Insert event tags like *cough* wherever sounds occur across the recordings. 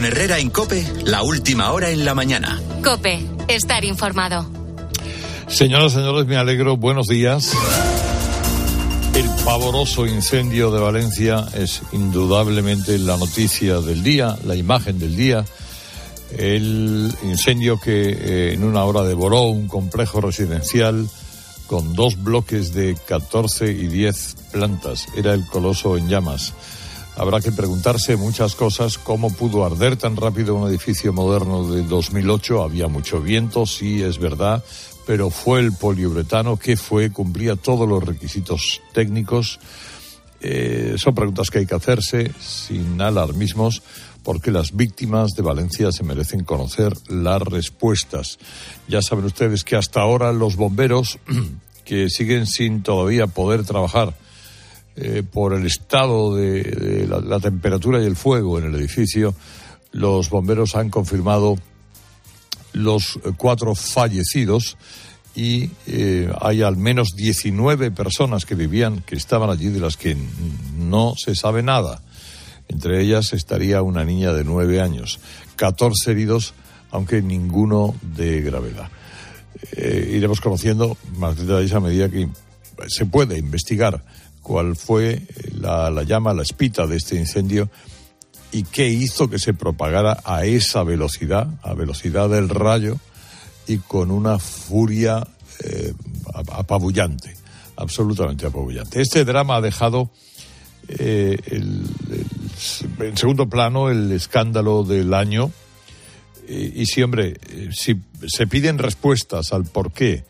Con Herrera en Cope, la última hora en la mañana. Cope, estar informado. Señoras y señores, me alegro. Buenos días. El pavoroso incendio de Valencia es indudablemente la noticia del día, la imagen del día. El incendio que eh, en una hora devoró un complejo residencial con dos bloques de 14 y 10 plantas. Era el coloso en llamas. Habrá que preguntarse muchas cosas, cómo pudo arder tan rápido un edificio moderno de 2008. Había mucho viento, sí, es verdad, pero fue el poliuretano que fue, cumplía todos los requisitos técnicos. Eh, son preguntas que hay que hacerse sin alarmismos porque las víctimas de Valencia se merecen conocer las respuestas. Ya saben ustedes que hasta ahora los bomberos, *clears throat* que siguen sin todavía poder trabajar eh, por el estado de, la, temperatura y el fuego en el edificio, los bomberos han confirmado los cuatro fallecidos y eh, hay al menos 19 personas que vivían, que estaban allí, de las que no se sabe nada. Entre ellas estaría una niña de nueve años. 14 heridos, aunque ninguno de gravedad. Eh, iremos conociendo más detalles a medida que se puede investigar cuál fue la, la llama, la espita de este incendio y qué hizo que se propagara a esa velocidad, a velocidad del rayo y con una furia eh, apabullante, absolutamente apabullante. Este drama ha dejado eh, en segundo plano el escándalo del año. Y, si, hombre, si se piden respuestas al por qué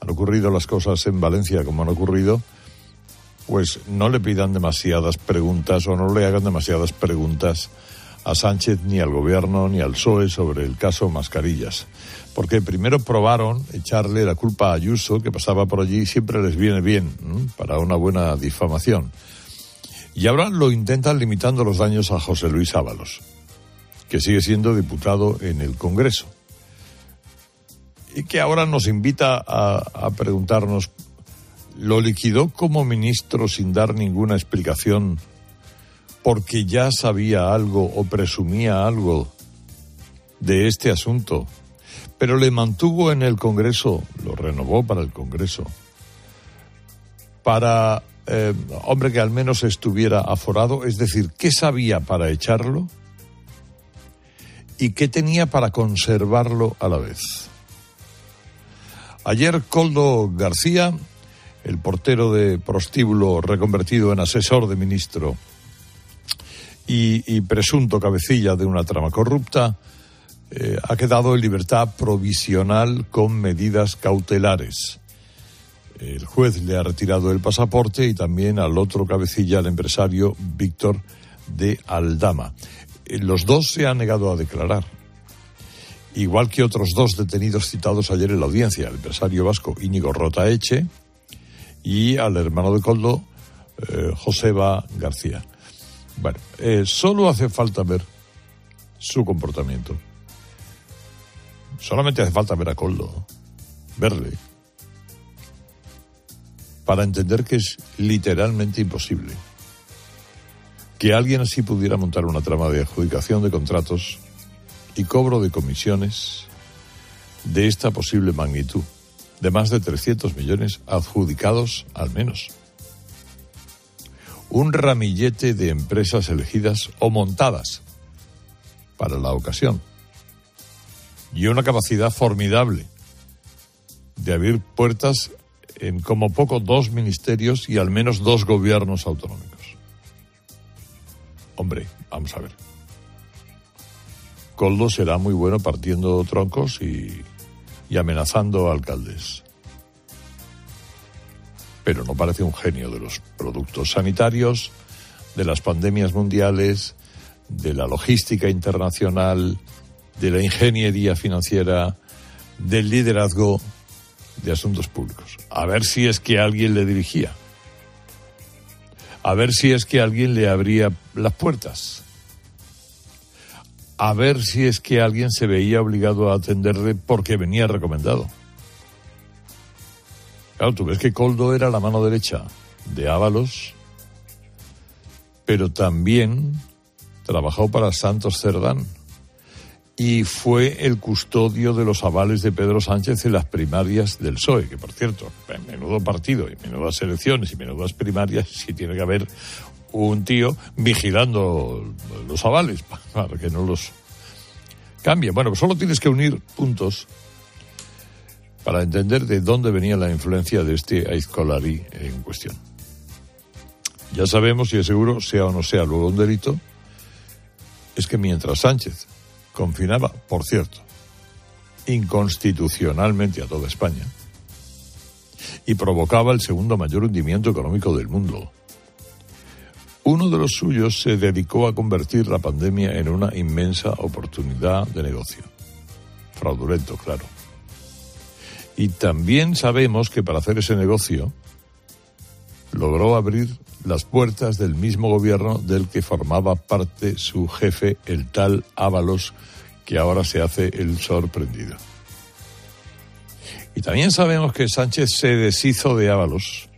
han ocurrido las cosas en Valencia como han ocurrido, pues no le pidan demasiadas preguntas o no le hagan demasiadas preguntas a Sánchez ni al gobierno ni al PSOE sobre el caso Mascarillas. Porque primero probaron echarle la culpa a Ayuso, que pasaba por allí, y siempre les viene bien para una buena difamación. Y ahora lo intentan limitando los daños a José Luis Ábalos, que sigue siendo diputado en el Congreso. Y que ahora nos invita a, a preguntarnos, ¿lo liquidó como ministro sin dar ninguna explicación porque ya sabía algo o presumía algo de este asunto? Pero le mantuvo en el Congreso, lo renovó para el Congreso, para eh, hombre que al menos estuviera aforado, es decir, ¿qué sabía para echarlo y qué tenía para conservarlo a la vez? Ayer Coldo García, el portero de prostíbulo reconvertido en asesor de ministro y, presunto cabecilla de una trama corrupta, eh, ha quedado en libertad provisional con medidas cautelares el juez le ha retirado el pasaporte y también al otro cabecilla, al empresario Víctor de Aldama. Eh, los dos se han negado a declarar, igual que otros dos detenidos citados ayer en la audiencia, el empresario vasco Íñigo Rotaeche y al hermano de Coldo, eh, Joseba García. Bueno, eh, solo hace falta ver su comportamiento. Solamente hace falta ver a Coldo, verle para entender que es literalmente imposible que alguien así pudiera montar una trama de adjudicación de contratos y cobro de comisiones de esta posible magnitud, de más de 300 millones adjudicados al menos. Un ramillete de empresas elegidas o montadas para la ocasión. Y una capacidad formidable de abrir puertas en como poco dos ministerios y al menos dos gobiernos autonómicos. Hombre, vamos a ver. Coldo será muy bueno partiendo troncos y, y amenazando a alcaldes. Pero no parece un genio de los productos sanitarios, de las pandemias mundiales, de la logística internacional, de la ingeniería financiera, del liderazgo de Asuntos Públicos. A ver si es que alguien le dirigía. A ver si es que alguien le abría las puertas. A ver si es que alguien se veía obligado a atenderle porque venía recomendado. Claro, tú ves que Coldo era la mano derecha de Ábalos, pero también trabajó para Santos Cerdán y fue el custodio de los avales de Pedro Sánchez en las primarias del PSOE, que por cierto, en menudo partido y menudas elecciones y menudas primarias, sí tiene que haber un tío vigilando los avales *laughs* para que no los cambien. Bueno, pues solo tienes que unir puntos para entender de dónde venía la influencia de este Aizcolari en cuestión. Ya sabemos, y es seguro, sea o no sea luego un delito, es que mientras Sánchez confinaba, por cierto, inconstitucionalmente a toda España, y provocaba el segundo mayor hundimiento económico del mundo, uno de los suyos se dedicó a convertir la pandemia en una inmensa oportunidad de negocio. Fraudulento, claro. Y también sabemos que para hacer ese negocio logró abrir las puertas del mismo gobierno del que formaba parte su jefe, el tal Ábalos, que ahora se hace el sorprendido. Y también sabemos que Sánchez se deshizo de Ábalos,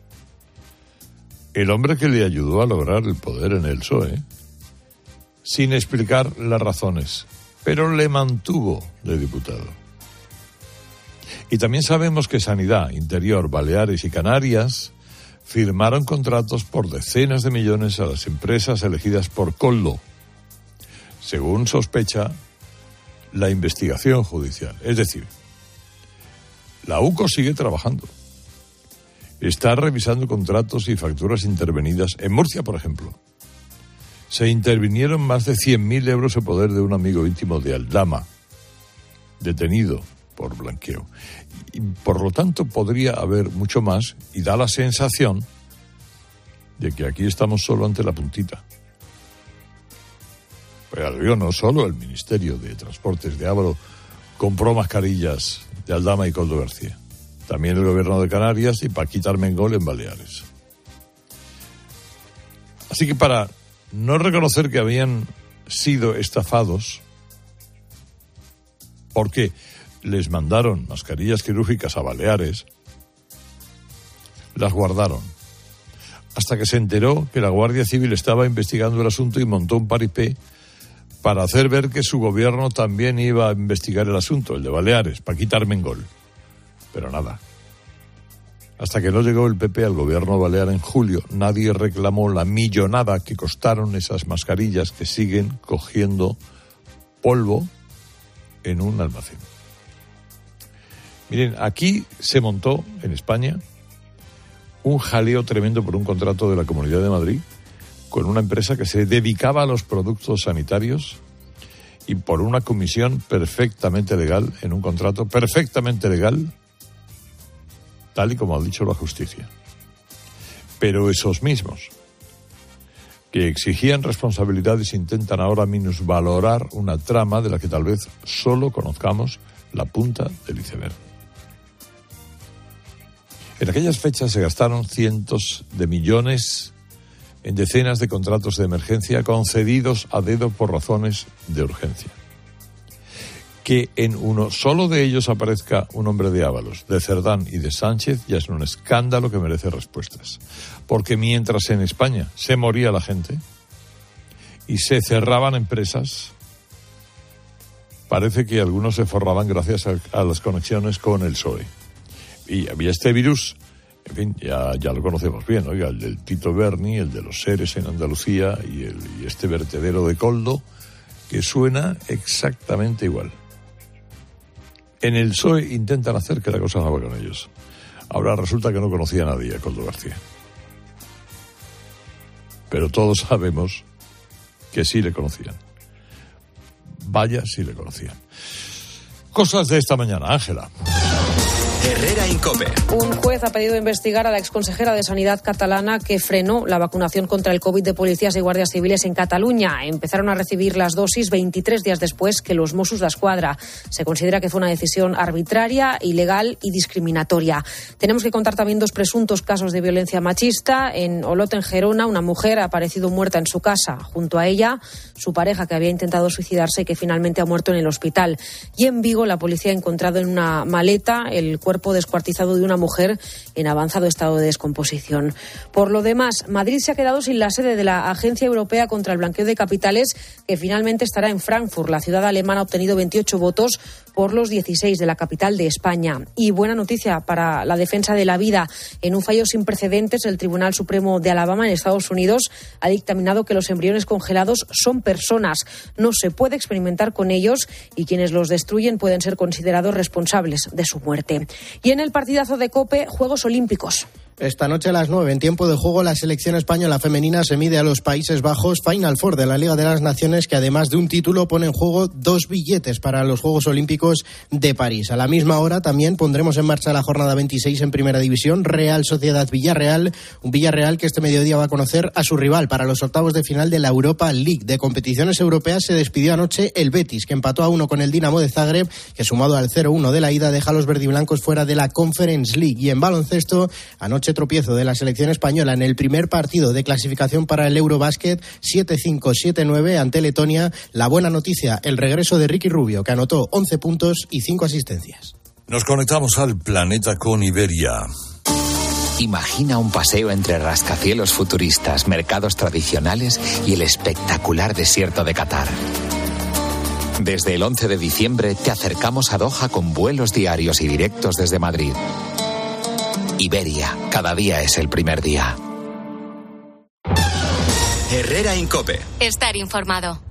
el hombre que le ayudó a lograr el poder en el PSOE, sin explicar las razones, pero le mantuvo de diputado. Y también sabemos que Sanidad, Interior, Baleares y Canarias firmaron contratos por decenas de millones a las empresas elegidas por Coldo, según sospecha la investigación judicial. Es decir, la UCO sigue trabajando. Está revisando contratos y facturas intervenidas. En Murcia, por ejemplo, se intervinieron más de 100.000 euros en poder de un amigo íntimo de Aldama, detenido por blanqueo. Y por lo tanto podría haber mucho más y da la sensación de que aquí estamos solo ante la puntita. Pero no solo el Ministerio de Transportes de Ávalo compró mascarillas de Aldama y Coldo García. También el gobierno de Canarias y Paquita Armengol en Baleares. Así que para no reconocer que habían sido estafados, porque les mandaron mascarillas quirúrgicas a Baleares, las guardaron. Hasta que se enteró que la Guardia Civil estaba investigando el asunto y montó un paripé para hacer ver que su gobierno también iba a investigar el asunto, el de Baleares, para quitarme Mengol. Pero nada. Hasta que no llegó el PP al gobierno balear en julio, nadie reclamó la millonada que costaron esas mascarillas que siguen cogiendo polvo en un almacén. Miren, aquí se montó en España un jaleo tremendo por un contrato de la Comunidad de Madrid con una empresa que se dedicaba a los productos sanitarios y por una comisión perfectamente legal, en un contrato perfectamente legal, tal y como ha dicho la justicia. Pero esos mismos que exigían responsabilidades intentan ahora minusvalorar una trama de la que tal vez solo conozcamos la punta del iceberg. En aquellas fechas se gastaron cientos de millones en decenas de contratos de emergencia concedidos a dedo por razones de urgencia. Que en uno solo de ellos aparezca un hombre de Ábalos, de Cerdán y de Sánchez ya es un escándalo que merece respuestas. Porque mientras en España se moría la gente y se cerraban empresas, parece que algunos se forraban gracias a, las conexiones con el PSOE y había este virus, en fin, ya, ya lo conocemos bien, oiga, el del Tito Berni, el de los seres en Andalucía y, el, y este vertedero de Coldo, que suena exactamente igual. En el PSOE intentan hacer que la cosa no va con ellos. Ahora resulta que no conocía a nadie a Coldo García. Pero todos sabemos que sí le conocían. Vaya si le conocían. Cosas de esta mañana, Ángela. Herrera Incope. Un juez ha pedido investigar a la exconsejera de Sanidad catalana que frenó la vacunación contra el COVID de policías y guardias civiles en Cataluña. Empezaron a recibir las dosis 23 días después que los Mossos de Escuadra. Se considera que fue una decisión arbitraria, ilegal y discriminatoria. Tenemos que contar también dos presuntos casos de violencia machista. En Olot, en Gerona, una mujer ha aparecido muerta en su casa. Junto a ella, su pareja que había intentado suicidarse y que finalmente ha muerto en el hospital. Y en Vigo, la policía ha encontrado en una maleta el cuerpo descuartizado de una mujer en avanzado estado de descomposición. Por lo demás, Madrid se ha quedado sin la sede de la Agencia Europea contra el Blanqueo de Capitales, que finalmente estará en Frankfurt. La ciudad alemana ha obtenido 28 votos por los 16 de la capital de España. Y buena noticia para la defensa de la vida. En un fallo sin precedentes, el Tribunal Supremo de Alabama en Estados Unidos ha dictaminado que los embriones congelados son personas. No se puede experimentar con ellos y quienes los destruyen pueden ser considerados responsables de su muerte. Y en el partidazo de COPE, Juegos Olímpicos. Esta noche a las 9, en tiempo de juego, la selección española femenina se mide a los Países Bajos Final Four de la Liga de las Naciones, que además de un título pone en juego dos billetes para los Juegos Olímpicos de París. A la misma hora también pondremos en marcha la jornada 26 en Primera División, Real Sociedad Villarreal, un Villarreal que este mediodía va a conocer a su rival para los octavos de final de la Europa League. De competiciones europeas se despidió anoche el Betis, que empató a uno con el Dinamo de Zagreb, que sumado al 0-1 de la ida deja a los verdiblancos fuera de la Conference League. Y en baloncesto, anoche tropiezo de la selección española en el primer partido de clasificación para el Eurobásquet 7-5, 7-9 ante Letonia. La buena noticia, el regreso de Ricky Rubio, que anotó 11 puntos y 5 asistencias. Nos conectamos al planeta con Iberia. Imagina un paseo entre rascacielos futuristas, mercados tradicionales y el espectacular desierto de Qatar. Desde el 11 de diciembre te acercamos a Doha con vuelos diarios y directos desde Madrid. Iberia, cada día es el primer día. Herrera Incope. Estar informado.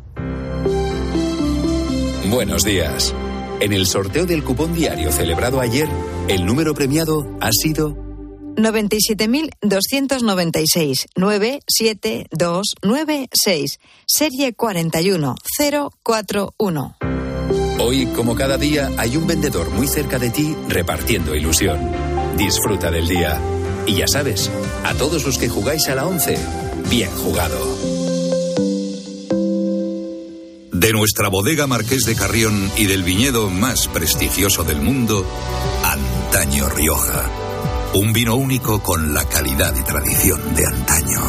Buenos días. En el sorteo del cupón diario celebrado ayer, el número premiado ha sido 97.296 97296, serie 41041. Hoy, como cada día, hay un vendedor muy cerca de ti repartiendo ilusión. Disfruta del día. Y ya sabes, a todos los que jugáis a la 11, bien jugado. De nuestra bodega Marqués de Carrión y del viñedo más prestigioso del mundo, Antaño Rioja. Un vino único con la calidad y tradición de antaño.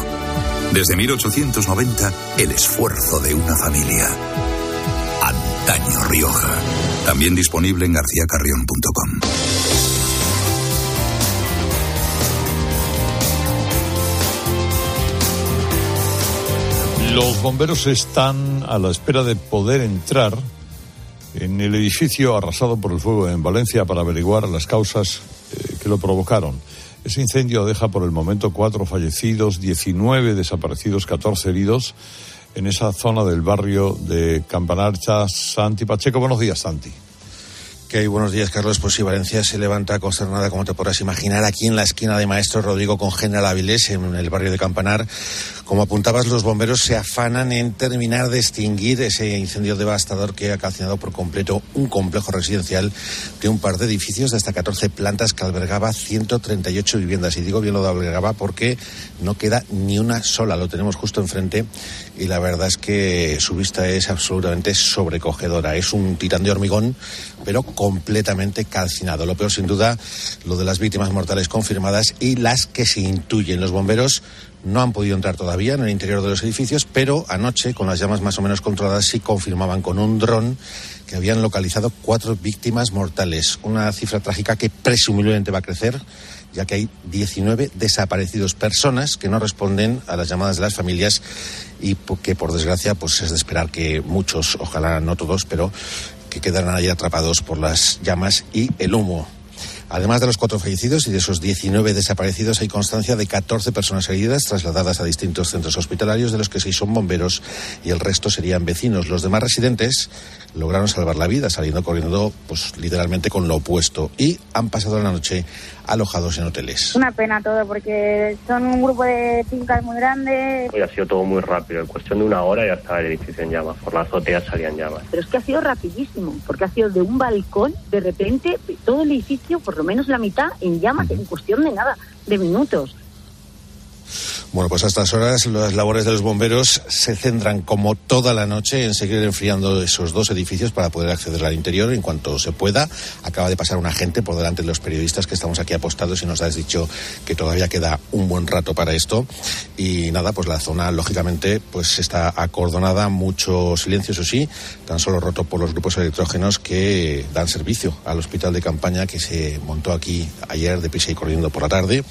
Desde 1890, el esfuerzo de una familia. Antaño Rioja. También disponible en garcíacarrión.com. Los bomberos están a la espera de poder entrar en el edificio arrasado por el fuego en Valencia para averiguar las causas eh, que lo provocaron. Ese incendio deja por el momento cuatro fallecidos, 19 desaparecidos, 14 heridos en esa zona del barrio de Campanarcha. Santi Pacheco, buenos días, Santi. Que hay buenos días, Carlos. Pues sí, Valencia se levanta consternada, como te podrás imaginar, aquí en la esquina de Maestro Rodrigo con General Avilés, en el barrio de Campanar. Como apuntabas, los bomberos se afanan en terminar de extinguir ese incendio devastador que ha calcinado por completo un complejo residencial de un par de edificios de hasta 14 plantas que albergaba 138 viviendas. Y digo bien lo de albergaba porque no queda ni una sola. Lo tenemos justo enfrente y la verdad es que su vista es absolutamente sobrecogedora. Es un titán de hormigón, pero completamente calcinado. Lo peor, sin duda, lo de las víctimas mortales confirmadas y las que se intuyen. Los bomberos no han podido entrar todavía en el interior de los edificios, pero anoche, con las llamas más o menos controladas, sí confirmaban con un dron que habían localizado cuatro víctimas mortales. Una cifra trágica que presumiblemente va a crecer, ya que hay 19 desaparecidos personas que no responden a las llamadas de las familias y que, por desgracia, pues es de esperar que muchos, ojalá no todos, pero que quedarán ahí atrapados por las llamas y el humo. Además de los cuatro fallecidos y de esos 19 desaparecidos, hay constancia de 14 personas heridas trasladadas a distintos centros hospitalarios, de los que seis son bomberos y el resto serían vecinos. Los demás residentes lograron salvar la vida, saliendo corriendo, pues literalmente con lo opuesto, y han pasado la noche alojados en hoteles. Una pena todo, porque son un grupo de fincas muy grandes. Hoy ha sido todo muy rápido, en cuestión de una hora ya estaba el edificio en llamas, por la azotea salían llamas. Pero es que ha sido rapidísimo, porque ha sido de un balcón, de repente, todo el edificio, por lo menos la mitad, en llamas, en cuestión de nada, de minutos. Bueno, pues a estas horas las labores de los bomberos se centran como toda la noche en seguir enfriando esos dos edificios para poder acceder al interior en cuanto se pueda. Acaba de pasar un agente por delante de los periodistas que estamos aquí apostados y nos has dicho que todavía queda un buen rato para esto. Y nada, pues la zona lógicamente pues está acordonada, mucho silencio, eso sí, tan solo roto por los grupos electrógenos que dan servicio al hospital de campaña que se montó aquí ayer de pisa y corriendo por la tarde.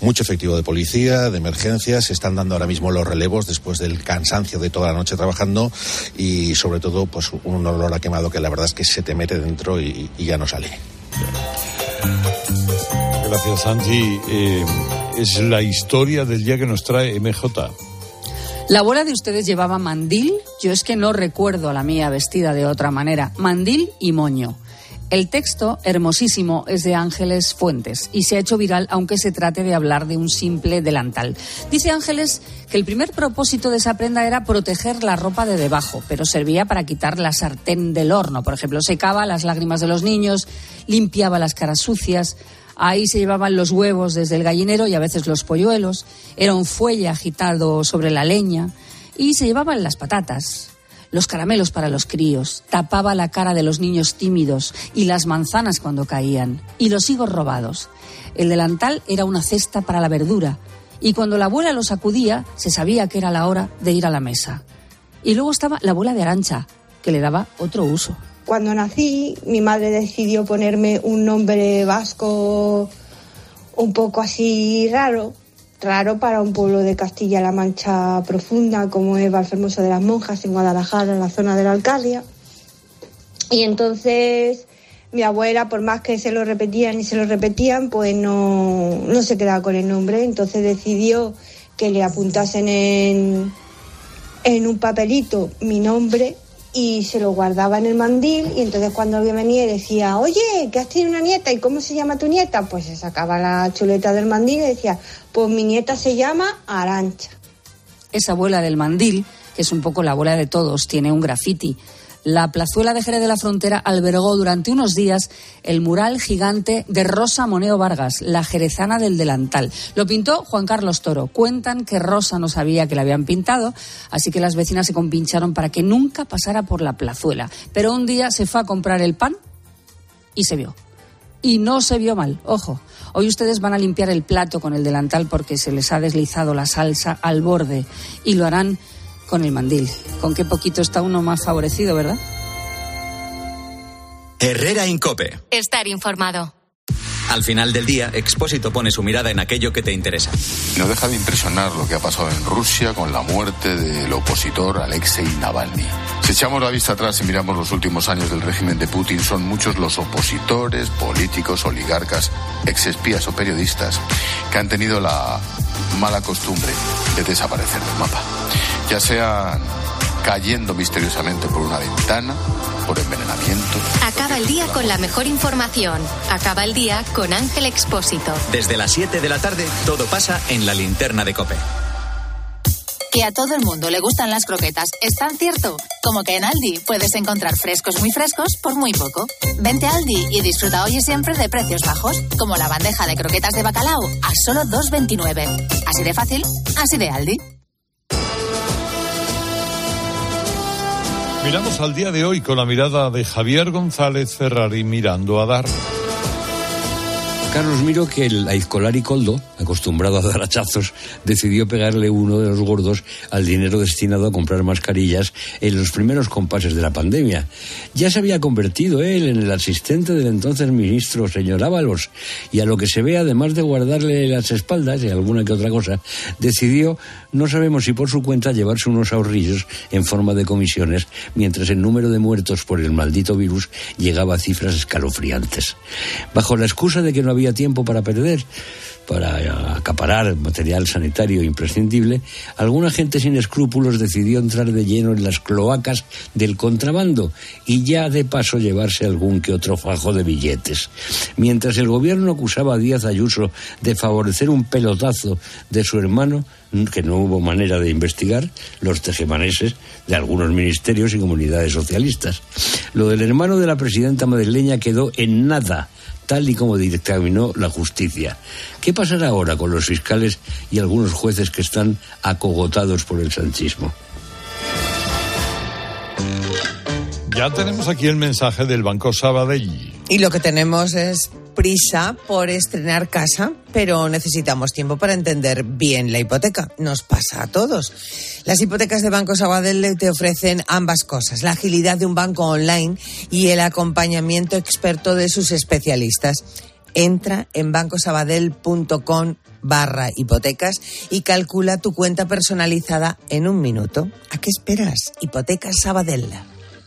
Mucho efectivo de policía, de emergencia, se están dando ahora mismo los relevos después del cansancio de toda la noche trabajando y sobre todo pues un olor a quemado que la verdad es que se te mete dentro y, y ya no sale. Gracias, Santi. Eh, es la historia del día que nos trae MJ. La abuela de ustedes llevaba mandil, yo es que no recuerdo a la mía vestida de otra manera, mandil y moño. El texto, hermosísimo, es de Ángeles Fuentes y se ha hecho viral aunque se trate de hablar de un simple delantal. Dice Ángeles que el primer propósito de esa prenda era proteger la ropa de debajo, pero servía para quitar la sartén del horno. Por ejemplo, secaba las lágrimas de los niños, limpiaba las caras sucias. Ahí se llevaban los huevos desde el gallinero y a veces los polluelos. Era un fuelle agitado sobre la leña. Y se llevaban las patatas, los caramelos para los críos, tapaba la cara de los niños tímidos y las manzanas cuando caían, y los higos robados. El delantal era una cesta para la verdura, y cuando la abuela lo sacudía, se sabía que era la hora de ir a la mesa. Y luego estaba la abuela de Arancha, que le daba otro uso. Cuando nací, mi madre decidió ponerme un nombre vasco un poco así raro, raro para un pueblo de Castilla-La Mancha profunda como es Valfermoso de las Monjas en Guadalajara, en la zona de la Alcalia. Y entonces mi abuela, por más que se lo repetían y se lo repetían, pues no, no se quedaba con el nombre. Entonces decidió que le apuntasen en, en un papelito mi nombre y se lo guardaba en el mandil y entonces cuando alguien venía y decía, oye, que has tenido una nieta y cómo se llama tu nieta, pues se sacaba la chuleta del mandil y decía, pues mi nieta se llama Arancha. Esa abuela del mandil, que es un poco la abuela de todos, tiene un graffiti. La plazuela de Jerez de la Frontera albergó durante unos días el mural gigante de Rosa Moneo Vargas, la jerezana del delantal. Lo pintó Juan Carlos Toro. Cuentan que Rosa no sabía que la habían pintado, así que las vecinas se compincharon para que nunca pasara por la plazuela. Pero un día se fue a comprar el pan y se vio. Y no se vio mal, ojo. Hoy ustedes van a limpiar el plato con el delantal porque se les ha deslizado la salsa al borde y lo harán con el mandil. Con qué poquito está uno más favorecido, ¿verdad? Herrera Incope. Estar informado. Al final del día, Expósito pone su mirada en aquello que te interesa. No deja de impresionar lo que ha pasado en Rusia con la muerte del opositor Alexei Navalny. Si echamos la vista atrás y miramos los últimos años del régimen de Putin, son muchos los opositores, políticos, oligarcas, exespías o periodistas que han tenido la mala costumbre de desaparecer del mapa. Ya sean cayendo misteriosamente por una ventana, por envenenamiento. Acaba el día con la mejor información. Acaba el día con Ángel Expósito. Desde las 7 de la tarde, todo pasa en la linterna de Cope. Que a todo el mundo le gustan las croquetas es tan cierto como que en Aldi puedes encontrar frescos muy frescos por muy poco. Vente a Aldi y disfruta hoy y siempre de precios bajos, como la bandeja de croquetas de bacalao a solo 2,29. Así de fácil, así de Aldi. Miramos al día de hoy con la mirada de Javier González Ferrari mirando a dar. Carlos Miro que el Aizcolari Coldo, acostumbrado a dar hachazos, decidió pegarle uno de los gordos al dinero destinado a comprar mascarillas en los primeros compases de la pandemia. Ya se había convertido él en el asistente del entonces ministro señor Ábalos y a lo que se ve, además de guardarle las espaldas y alguna que otra cosa, decidió, no sabemos si por su cuenta, llevarse unos ahorrillos en forma de comisiones, mientras el número de muertos por el maldito virus llegaba a cifras escalofriantes. Bajo la excusa de que no había tiempo para perder, para acaparar material sanitario imprescindible, alguna gente sin escrúpulos decidió entrar de lleno en las cloacas del contrabando y ya de paso llevarse algún que otro fajo de billetes. Mientras el gobierno acusaba a Díaz Ayuso de favorecer un pelotazo de su hermano, que no hubo manera de investigar, los tejemaneses de algunos ministerios y comunidades socialistas. Lo del hermano de la presidenta madrileña quedó en nada tal y como dictaminó la justicia. ¿Qué pasará ahora con los fiscales y algunos jueces que están acogotados por el sanchismo? Ya tenemos aquí el mensaje del Banco Sabadell. Y lo que tenemos es prisa por estrenar casa, pero necesitamos tiempo para entender bien la hipoteca. Nos pasa a todos. Las hipotecas de Banco Sabadell te ofrecen ambas cosas, la agilidad de un banco online y el acompañamiento experto de sus especialistas. Entra en bancosabadell.com barra hipotecas y calcula tu cuenta personalizada en un minuto. ¿A qué esperas? Hipotecas Sabadell.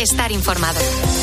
Estar informado.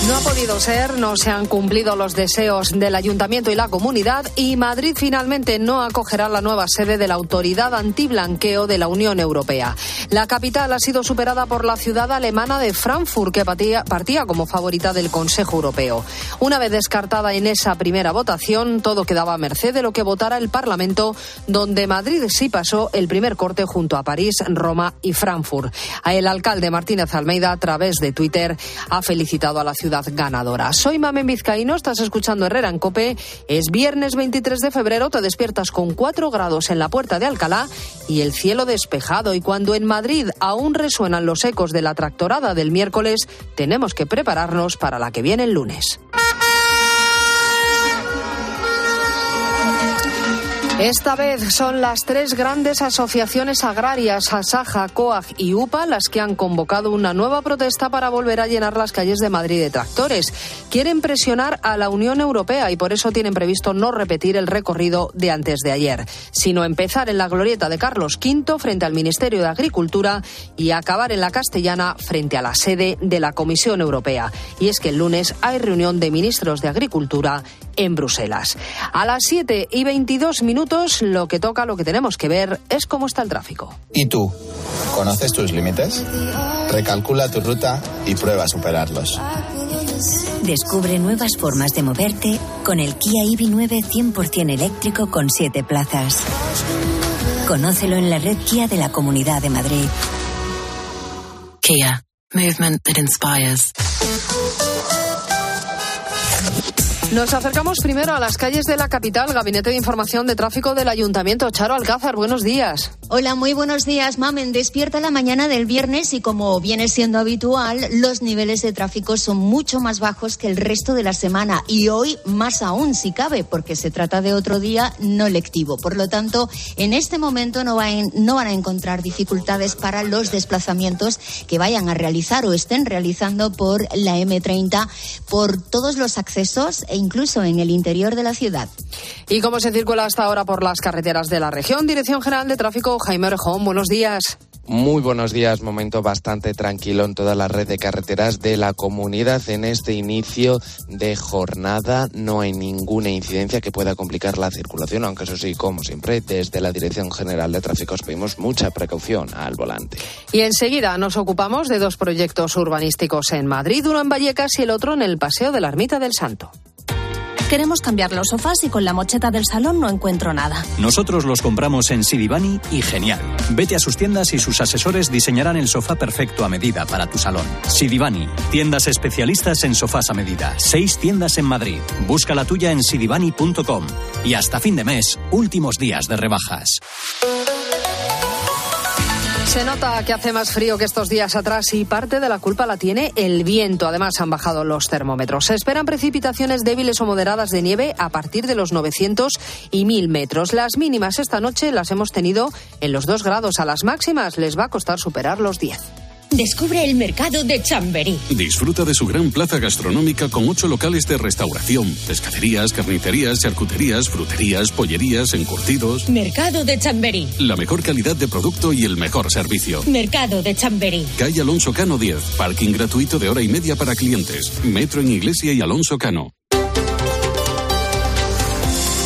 No ha podido ser, no se han cumplido los deseos del ayuntamiento y la comunidad y Madrid finalmente no acogerá la nueva sede de la Autoridad Antiblanqueo de la Unión Europea. La capital ha sido superada por la ciudad alemana de Frankfurt, que partía, como favorita del Consejo Europeo. Una vez descartada en esa primera votación, todo quedaba a merced de lo que votara el Parlamento, donde Madrid sí pasó el primer corte junto a París, Roma y Frankfurt. El alcalde Martínez Almeida, a través de Twitter, ha felicitado a la ciudad ganadora. Soy Mamen Vizcaíno, estás escuchando Herrera en Cope. Es viernes 23 de febrero, te despiertas con 4 grados en la puerta de Alcalá y el cielo despejado. Y cuando en Madrid aún resuenan los ecos de la tractorada del miércoles, tenemos que prepararnos para la que viene el lunes. Esta vez son las tres grandes asociaciones agrarias, Asaja, COAG y UPA, las que han convocado una nueva protesta para volver a llenar las calles de Madrid de tractores. Quieren presionar a la Unión Europea y por eso tienen previsto no repetir el recorrido de antes de ayer, sino empezar en la glorieta de Carlos V frente al Ministerio de Agricultura y acabar en la Castellana frente a la sede de la Comisión Europea. Y es que el lunes hay reunión de ministros de Agricultura en Bruselas. A las 7 y 22 minutos, lo que toca, lo que tenemos que ver es cómo está el tráfico. ¿Y tú? ¿Conoces tus límites? Recalcula tu ruta y prueba a superarlos. Descubre nuevas formas de moverte con el Kia EV9 100% eléctrico con 7 plazas. Conócelo en la red Kia de la Comunidad de Madrid. Kia. Movement that inspires. Nos acercamos primero a las calles de la capital. Gabinete de Información de Tráfico del Ayuntamiento. Charo Alcázar, buenos días. Hola, muy buenos días, Mamen. Despierta la mañana del viernes y como viene siendo habitual, los niveles de tráfico son mucho más bajos que el resto de la semana y hoy más aún si cabe, porque se trata de otro día no lectivo. Por lo tanto, en este momento no, van, no van a encontrar dificultades para los desplazamientos que vayan a realizar o estén realizando por la M30 por todos los accesos incluso en el interior de la ciudad. ¿Y cómo se circula hasta ahora por las carreteras de la región? Dirección General de Tráfico, Jaime Orejón, buenos días. Muy buenos días, momento bastante tranquilo en toda la red de carreteras de la comunidad. En este inicio de jornada no hay ninguna incidencia que pueda complicar la circulación, aunque eso sí, como siempre, desde la Dirección General de Tráfico os pedimos mucha precaución al volante. Y enseguida nos ocupamos de dos proyectos urbanísticos en Madrid, uno en Vallecas y el otro en el Paseo de la Ermita del Santo. Queremos cambiar los sofás y con la mocheta del salón no encuentro nada. Nosotros los compramos en Sidibani y genial. Vete a sus tiendas y sus asesores diseñarán el sofá perfecto a medida para tu salón. Sidibani, tiendas especialistas en sofás a medida. Seis tiendas en Madrid. Busca la tuya en sidibani.com. Y hasta fin de mes, últimos días de rebajas. Se nota que hace más frío que estos días atrás y parte de la culpa la tiene el viento. Además, han bajado los termómetros. Se esperan precipitaciones débiles o moderadas de nieve a partir de los 900 y 1000 metros. Las mínimas esta noche las hemos tenido en los 2 grados. A las máximas les va a costar superar los 10. Descubre el mercado de Chamberí. Disfruta de su gran plaza gastronómica con ocho locales de restauración, pescaderías, carnicerías, charcuterías, fruterías, pollerías, encurtidos. Mercado de Chamberí. La mejor calidad de producto y el mejor servicio. Mercado de Chamberí. Calle Alonso Cano 10. Parking gratuito de hora y media para clientes. Metro en Iglesia y Alonso Cano.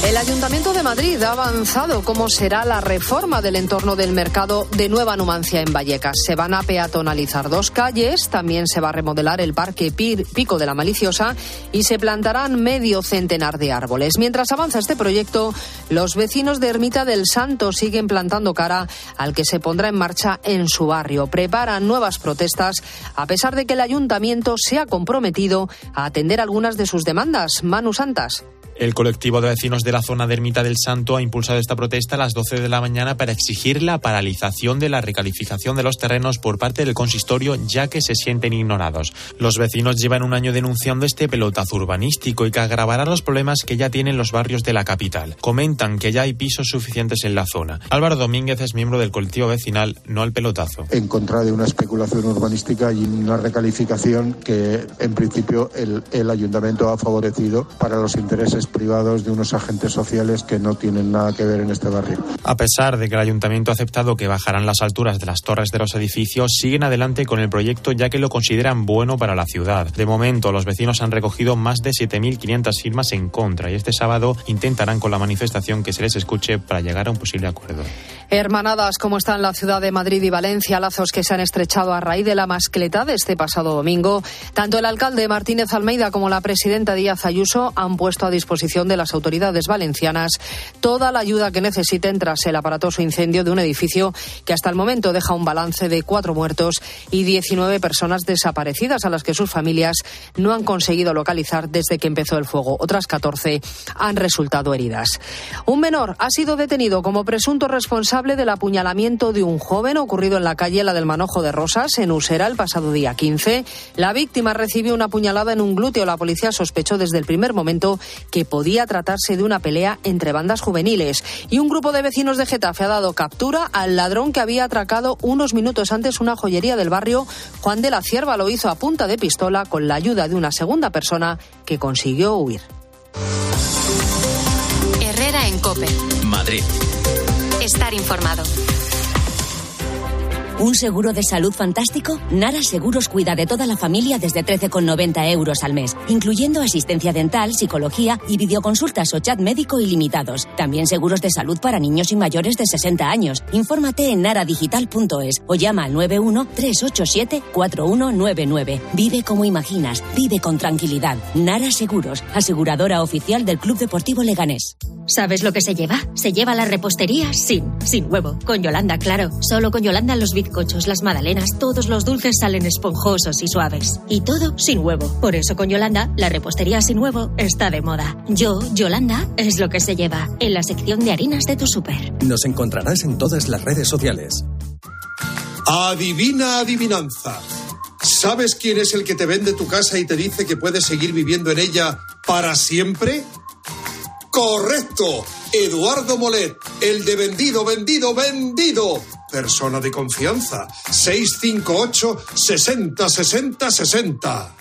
El Ayuntamiento de Madrid ha avanzado cómo será la reforma del entorno del mercado de Nueva Numancia en Vallecas. Se van a peatonalizar dos calles, también se va a remodelar el parque Pico de la Maliciosa y se plantarán medio centenar de árboles. Mientras avanza este proyecto, los vecinos de Ermita del Santo siguen plantando cara al que se pondrá en marcha en su barrio. Preparan nuevas protestas a pesar de que el ayuntamiento se ha comprometido a atender algunas de sus demandas. Manu Santas. El colectivo de vecinos de la zona de Ermita del Santo ha impulsado esta protesta a las 12 de la mañana para exigir la paralización de la recalificación de los terrenos por parte del consistorio, ya que se sienten ignorados. Los vecinos llevan un año denunciando este pelotazo urbanístico y que agravará los problemas que ya tienen los barrios de la capital. Comentan que ya hay pisos suficientes en la zona. Álvaro Domínguez es miembro del colectivo vecinal No al Pelotazo. En contra de una especulación urbanística y una recalificación que, en principio, el, ayuntamiento ha favorecido para los intereses privados de unos agentes sociales que no tienen nada que ver en este barrio. A pesar de que el ayuntamiento ha aceptado que bajarán las alturas de las torres de los edificios, siguen adelante con el proyecto ya que lo consideran bueno para la ciudad. De momento, los vecinos han recogido más de 7.500 firmas en contra y este sábado intentarán con la manifestación que se les escuche para llegar a un posible acuerdo. Hermanadas como están la ciudad de Madrid y Valencia, lazos que se han estrechado a raíz de la mascleta de este pasado domingo. Tanto el alcalde Martínez Almeida como la presidenta Díaz Ayuso han puesto a disposición de las autoridades valencianas toda la ayuda que necesiten tras el aparatoso incendio de un edificio que hasta el momento deja un balance de cuatro muertos y 19 personas desaparecidas a las que sus familias no han conseguido localizar desde que empezó el fuego. Otras 14 han resultado heridas. Un menor ha sido detenido como presunto responsable del apuñalamiento de un joven ocurrido en la calle La del Manojo de Rosas, en Usera, el pasado día 15. La víctima recibió una puñalada en un glúteo. La policía sospechó desde el primer momento que podía tratarse de una pelea entre bandas juveniles. Y un grupo de vecinos de Getafe ha dado captura al ladrón que había atracado unos minutos antes una joyería del barrio. Juan de la Cierva lo hizo a punta de pistola con la ayuda de una segunda persona que consiguió huir. Herrera en Cope. Madrid. Estar informado. ¿Un seguro de salud fantástico? Nara Seguros cuida de toda la familia desde 13,90 euros al mes, incluyendo asistencia dental, psicología y videoconsultas o chat médico ilimitados. También seguros de salud para niños y mayores de 60 años. Infórmate en naradigital.es o llama al 91-387-4199. Vive como imaginas, vive con tranquilidad. Nara Seguros, aseguradora oficial del Club Deportivo Leganés. ¿Sabes lo que se lleva? Se lleva la repostería sin, sin huevo. Con Yolanda, claro. Solo con Yolanda los bizcochos, las magdalenas, todos los dulces salen esponjosos y suaves. Y todo sin huevo. Por eso con Yolanda, la repostería sin huevo está de moda. Yo, Yolanda, es lo que se lleva. En la sección de harinas de tu súper. Nos encontrarás en todas las redes sociales. Adivina adivinanza. ¿Sabes quién es el que te vende tu casa y te dice que puedes seguir viviendo en ella para siempre? Correcto. Eduardo Molet, el de vendido, vendido, vendido. Persona de confianza. 658 60 60 60.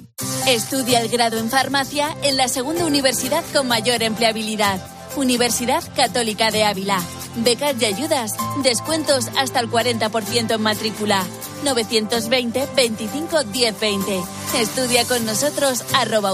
Estudia el grado en farmacia en la segunda universidad con mayor empleabilidad. Universidad Católica de Ávila. Becas y ayudas. Descuentos hasta el 40% en matrícula. 920 25 1020. Estudia con nosotros arroba.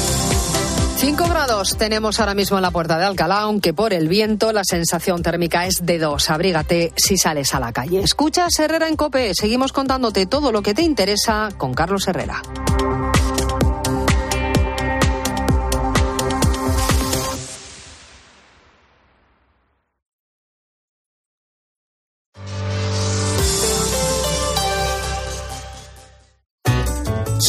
5 grados tenemos ahora mismo en la puerta de Alcalá, aunque por el viento la sensación térmica es de 2. Abrígate si sales a la calle. Escuchas Herrera en Cope. Seguimos contándote todo lo que te interesa con Carlos Herrera.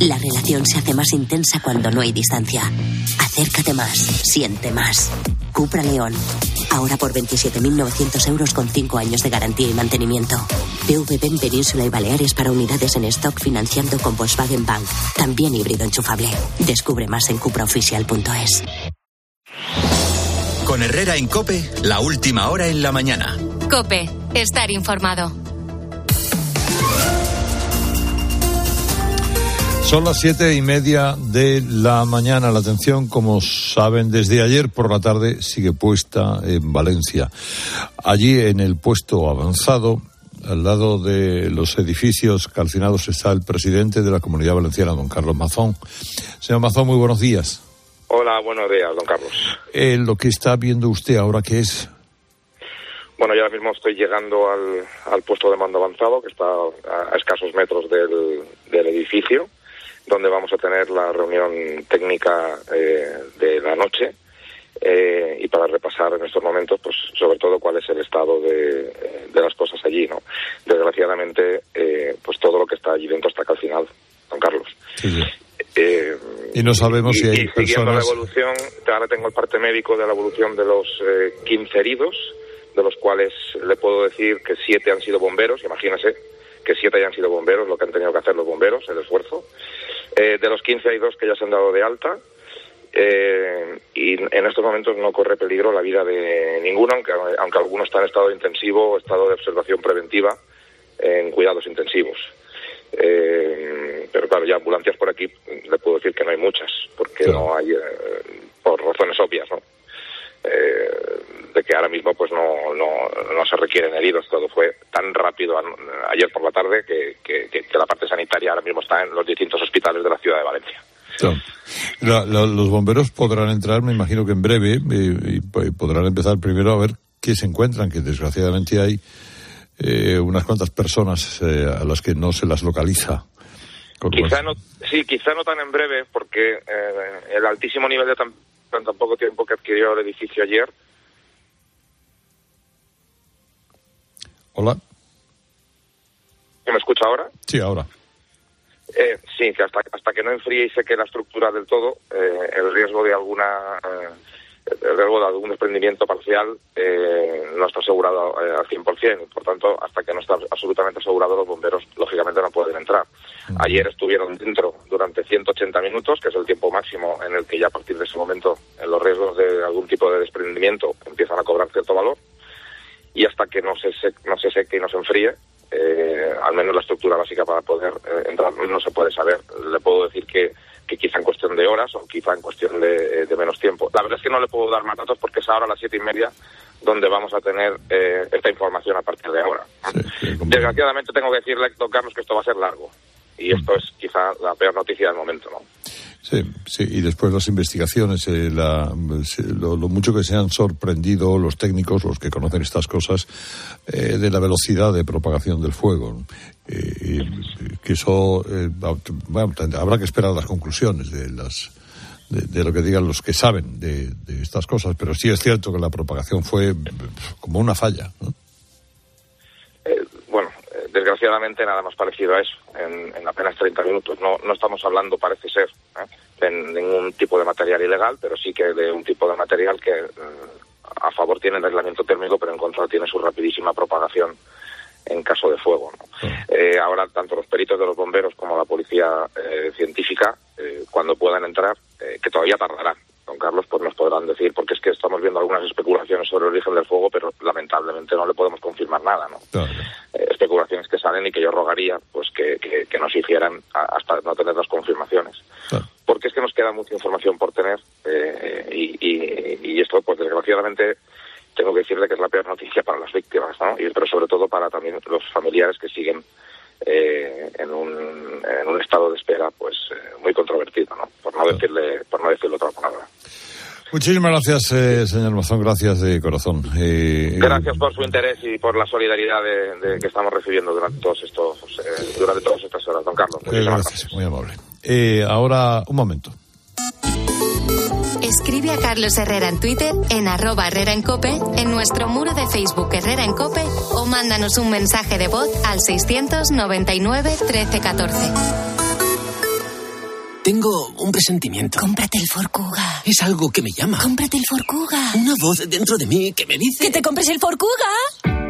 La relación se hace más intensa cuando no hay distancia. Acércate más, siente más. Cupra León. Ahora por 27.900 euros con 5 años de garantía y mantenimiento. PVP en Península y Baleares para unidades en stock financiando con Volkswagen Bank. También híbrido enchufable. Descubre más en cupraoficial.es. Con Herrera en Cope, la última hora en la mañana. Cope, estar informado. Son las siete y media de la mañana. La atención, como saben, desde ayer por la tarde sigue puesta en Valencia. Allí, en el puesto avanzado, al lado de los edificios calcinados, está el presidente de la Comunidad Valenciana, don Carlos Mazón. Señor Mazón, muy buenos días. Hola, buenos días, don Carlos. Eh, lo que está viendo usted ahora, ¿qué es? Bueno, yo ahora mismo estoy llegando al, al puesto de mando avanzado, que está a, a escasos metros del, del edificio donde vamos a tener la reunión técnica eh, de la noche eh, y para repasar en estos momentos, pues sobre todo cuál es el estado de, de las cosas allí, ¿no? Desgraciadamente, eh, pues todo lo que está allí dentro está calcinado, don Carlos. Eh, y no sabemos y, si hay y siguiendo personas. la evolución, ahora tengo el parte médico de la evolución de los eh, 15 heridos, de los cuales le puedo decir que siete han sido bomberos, imagínese que siete hayan sido bomberos, lo que han tenido que hacer los bomberos, el esfuerzo. Eh, de los 15 hay dos que ya se han dado de alta. Eh, y en estos momentos no corre peligro la vida de ninguno, aunque, aunque algunos están en estado intensivo o estado de observación preventiva en cuidados intensivos. Eh, pero claro, ya ambulancias por aquí le puedo decir que no hay muchas, porque no hay, eh, por razones obvias, ¿no? Eh, de que ahora mismo pues no, no, no se requieren heridos, todo fue tan rápido ayer por la tarde que, que, la parte sanitaria ahora mismo está en los distintos hospitales de la ciudad de Valencia. La- la- los bomberos podrán entrar, me imagino que en breve, y, y podrán empezar primero a ver qué se encuentran, que desgraciadamente hay eh, unas cuantas personas eh, a las que no se las localiza. Quizá no, sí, quizá no tan en breve, porque eh, el altísimo nivel de tan, tan, poco tiempo que adquirió el edificio ayer Hola. ¿Me escucha ahora? Sí, ahora. Eh, sí, que hasta, hasta que no enfríe y seque la estructura del todo, eh, el riesgo de alguna eh, el riesgo de algún desprendimiento parcial eh, no está asegurado eh, al 100%. Por tanto, hasta que no está absolutamente asegurado, los bomberos, lógicamente, no pueden entrar. Ayer estuvieron dentro durante 180 minutos, que es el tiempo máximo en el que ya a partir de ese momento eh, los riesgos de algún tipo de desprendimiento empiezan a cobrar cierto valor. Y hasta que no se, sec- no se seque y no se enfríe, eh, al menos la estructura básica para poder eh, entrar no se puede saber. Le puedo decir que, que quizá en cuestión de horas o quizá en cuestión de, de menos tiempo. La verdad es que no le puedo dar más datos porque es ahora a las siete y media donde vamos a tener eh, esta información a partir de ahora. Desgraciadamente tengo que decirle, don Carlos, que esto va a ser largo. Y esto es quizá la peor noticia del momento, ¿no? Sí, sí, y después las investigaciones, eh, la- lo, lo mucho que se han sorprendido los técnicos, los que conocen estas cosas, eh, de la velocidad de propagación del fuego. Eh, y que eso, eh, bueno, habrá que esperar las conclusiones de las de, lo que digan los que saben de, de estas cosas, pero sí es cierto que la propagación fue como una falla. ¿no? Eh, eh, desgraciadamente nada más parecido a eso, en, en apenas 30 minutos. No, no estamos hablando, parece ser, ¿eh? de ningún tipo de material ilegal, pero sí que de un tipo de material que mm, a favor tiene el aislamiento térmico, pero en contra tiene su rapidísima propagación en caso de fuego. ¿no? Eh, ahora, tanto los peritos de los bomberos como la policía eh, científica, eh, cuando puedan entrar, que todavía tardarán, don Carlos, pues nos podrán decir, porque es que estamos viendo algunas especulaciones sobre el origen del fuego, pero lamentablemente no le podemos confirmar nada, ¿no? Eh, especulaciones que salen y que yo rogaría pues que, que, que nos hicieran hasta no tener las confirmaciones. Porque es que nos queda mucha información por tener eh, y, y- y esto, pues desgraciadamente, tengo que decirle que es la peor noticia para las víctimas, ¿no? Y, pero sobre todo para también los familiares que siguen eh, en, un, en un estado de espera pues eh, muy controvertido, ¿no? Por no decirle, por no decirle otra palabra. Muchísimas gracias, eh, señor Mazón, gracias de corazón. Eh, gracias por su interés y por la solidaridad de, que estamos recibiendo durante todos estos, eh, durante todas estas horas, don Carlos. gracias, muy amable. ahora, un momento. Escribe a Carlos Herrera en Twitter, en arroba Herrera en Cope, en nuestro muro de Facebook Herrera en Cope o mándanos un mensaje de voz al 699 1314. Tengo un presentimiento. Cómprate el Forcuga. Es algo que me llama. Cómprate el Forcuga. Una voz dentro de mí que me dice... ¡Que te compres el Forcuga!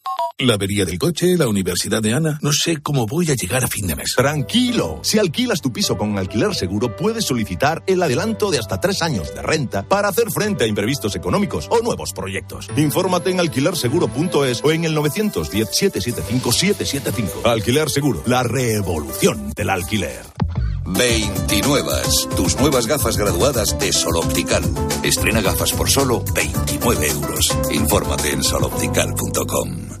La avería del coche, la universidad de Ana. No sé cómo voy a llegar a fin de mes. Tranquilo. Si alquilas tu piso con alquiler seguro, puedes solicitar el adelanto de hasta tres años de renta para hacer frente a imprevistos económicos o nuevos proyectos. Infórmate en alquilerseguro.es o en el 910-775-775. Alquiler Seguro, la revolución del alquiler. 29. Tus nuevas gafas graduadas de Sol Optical. Estrena gafas por solo 29 euros. Infórmate en soloptical.com.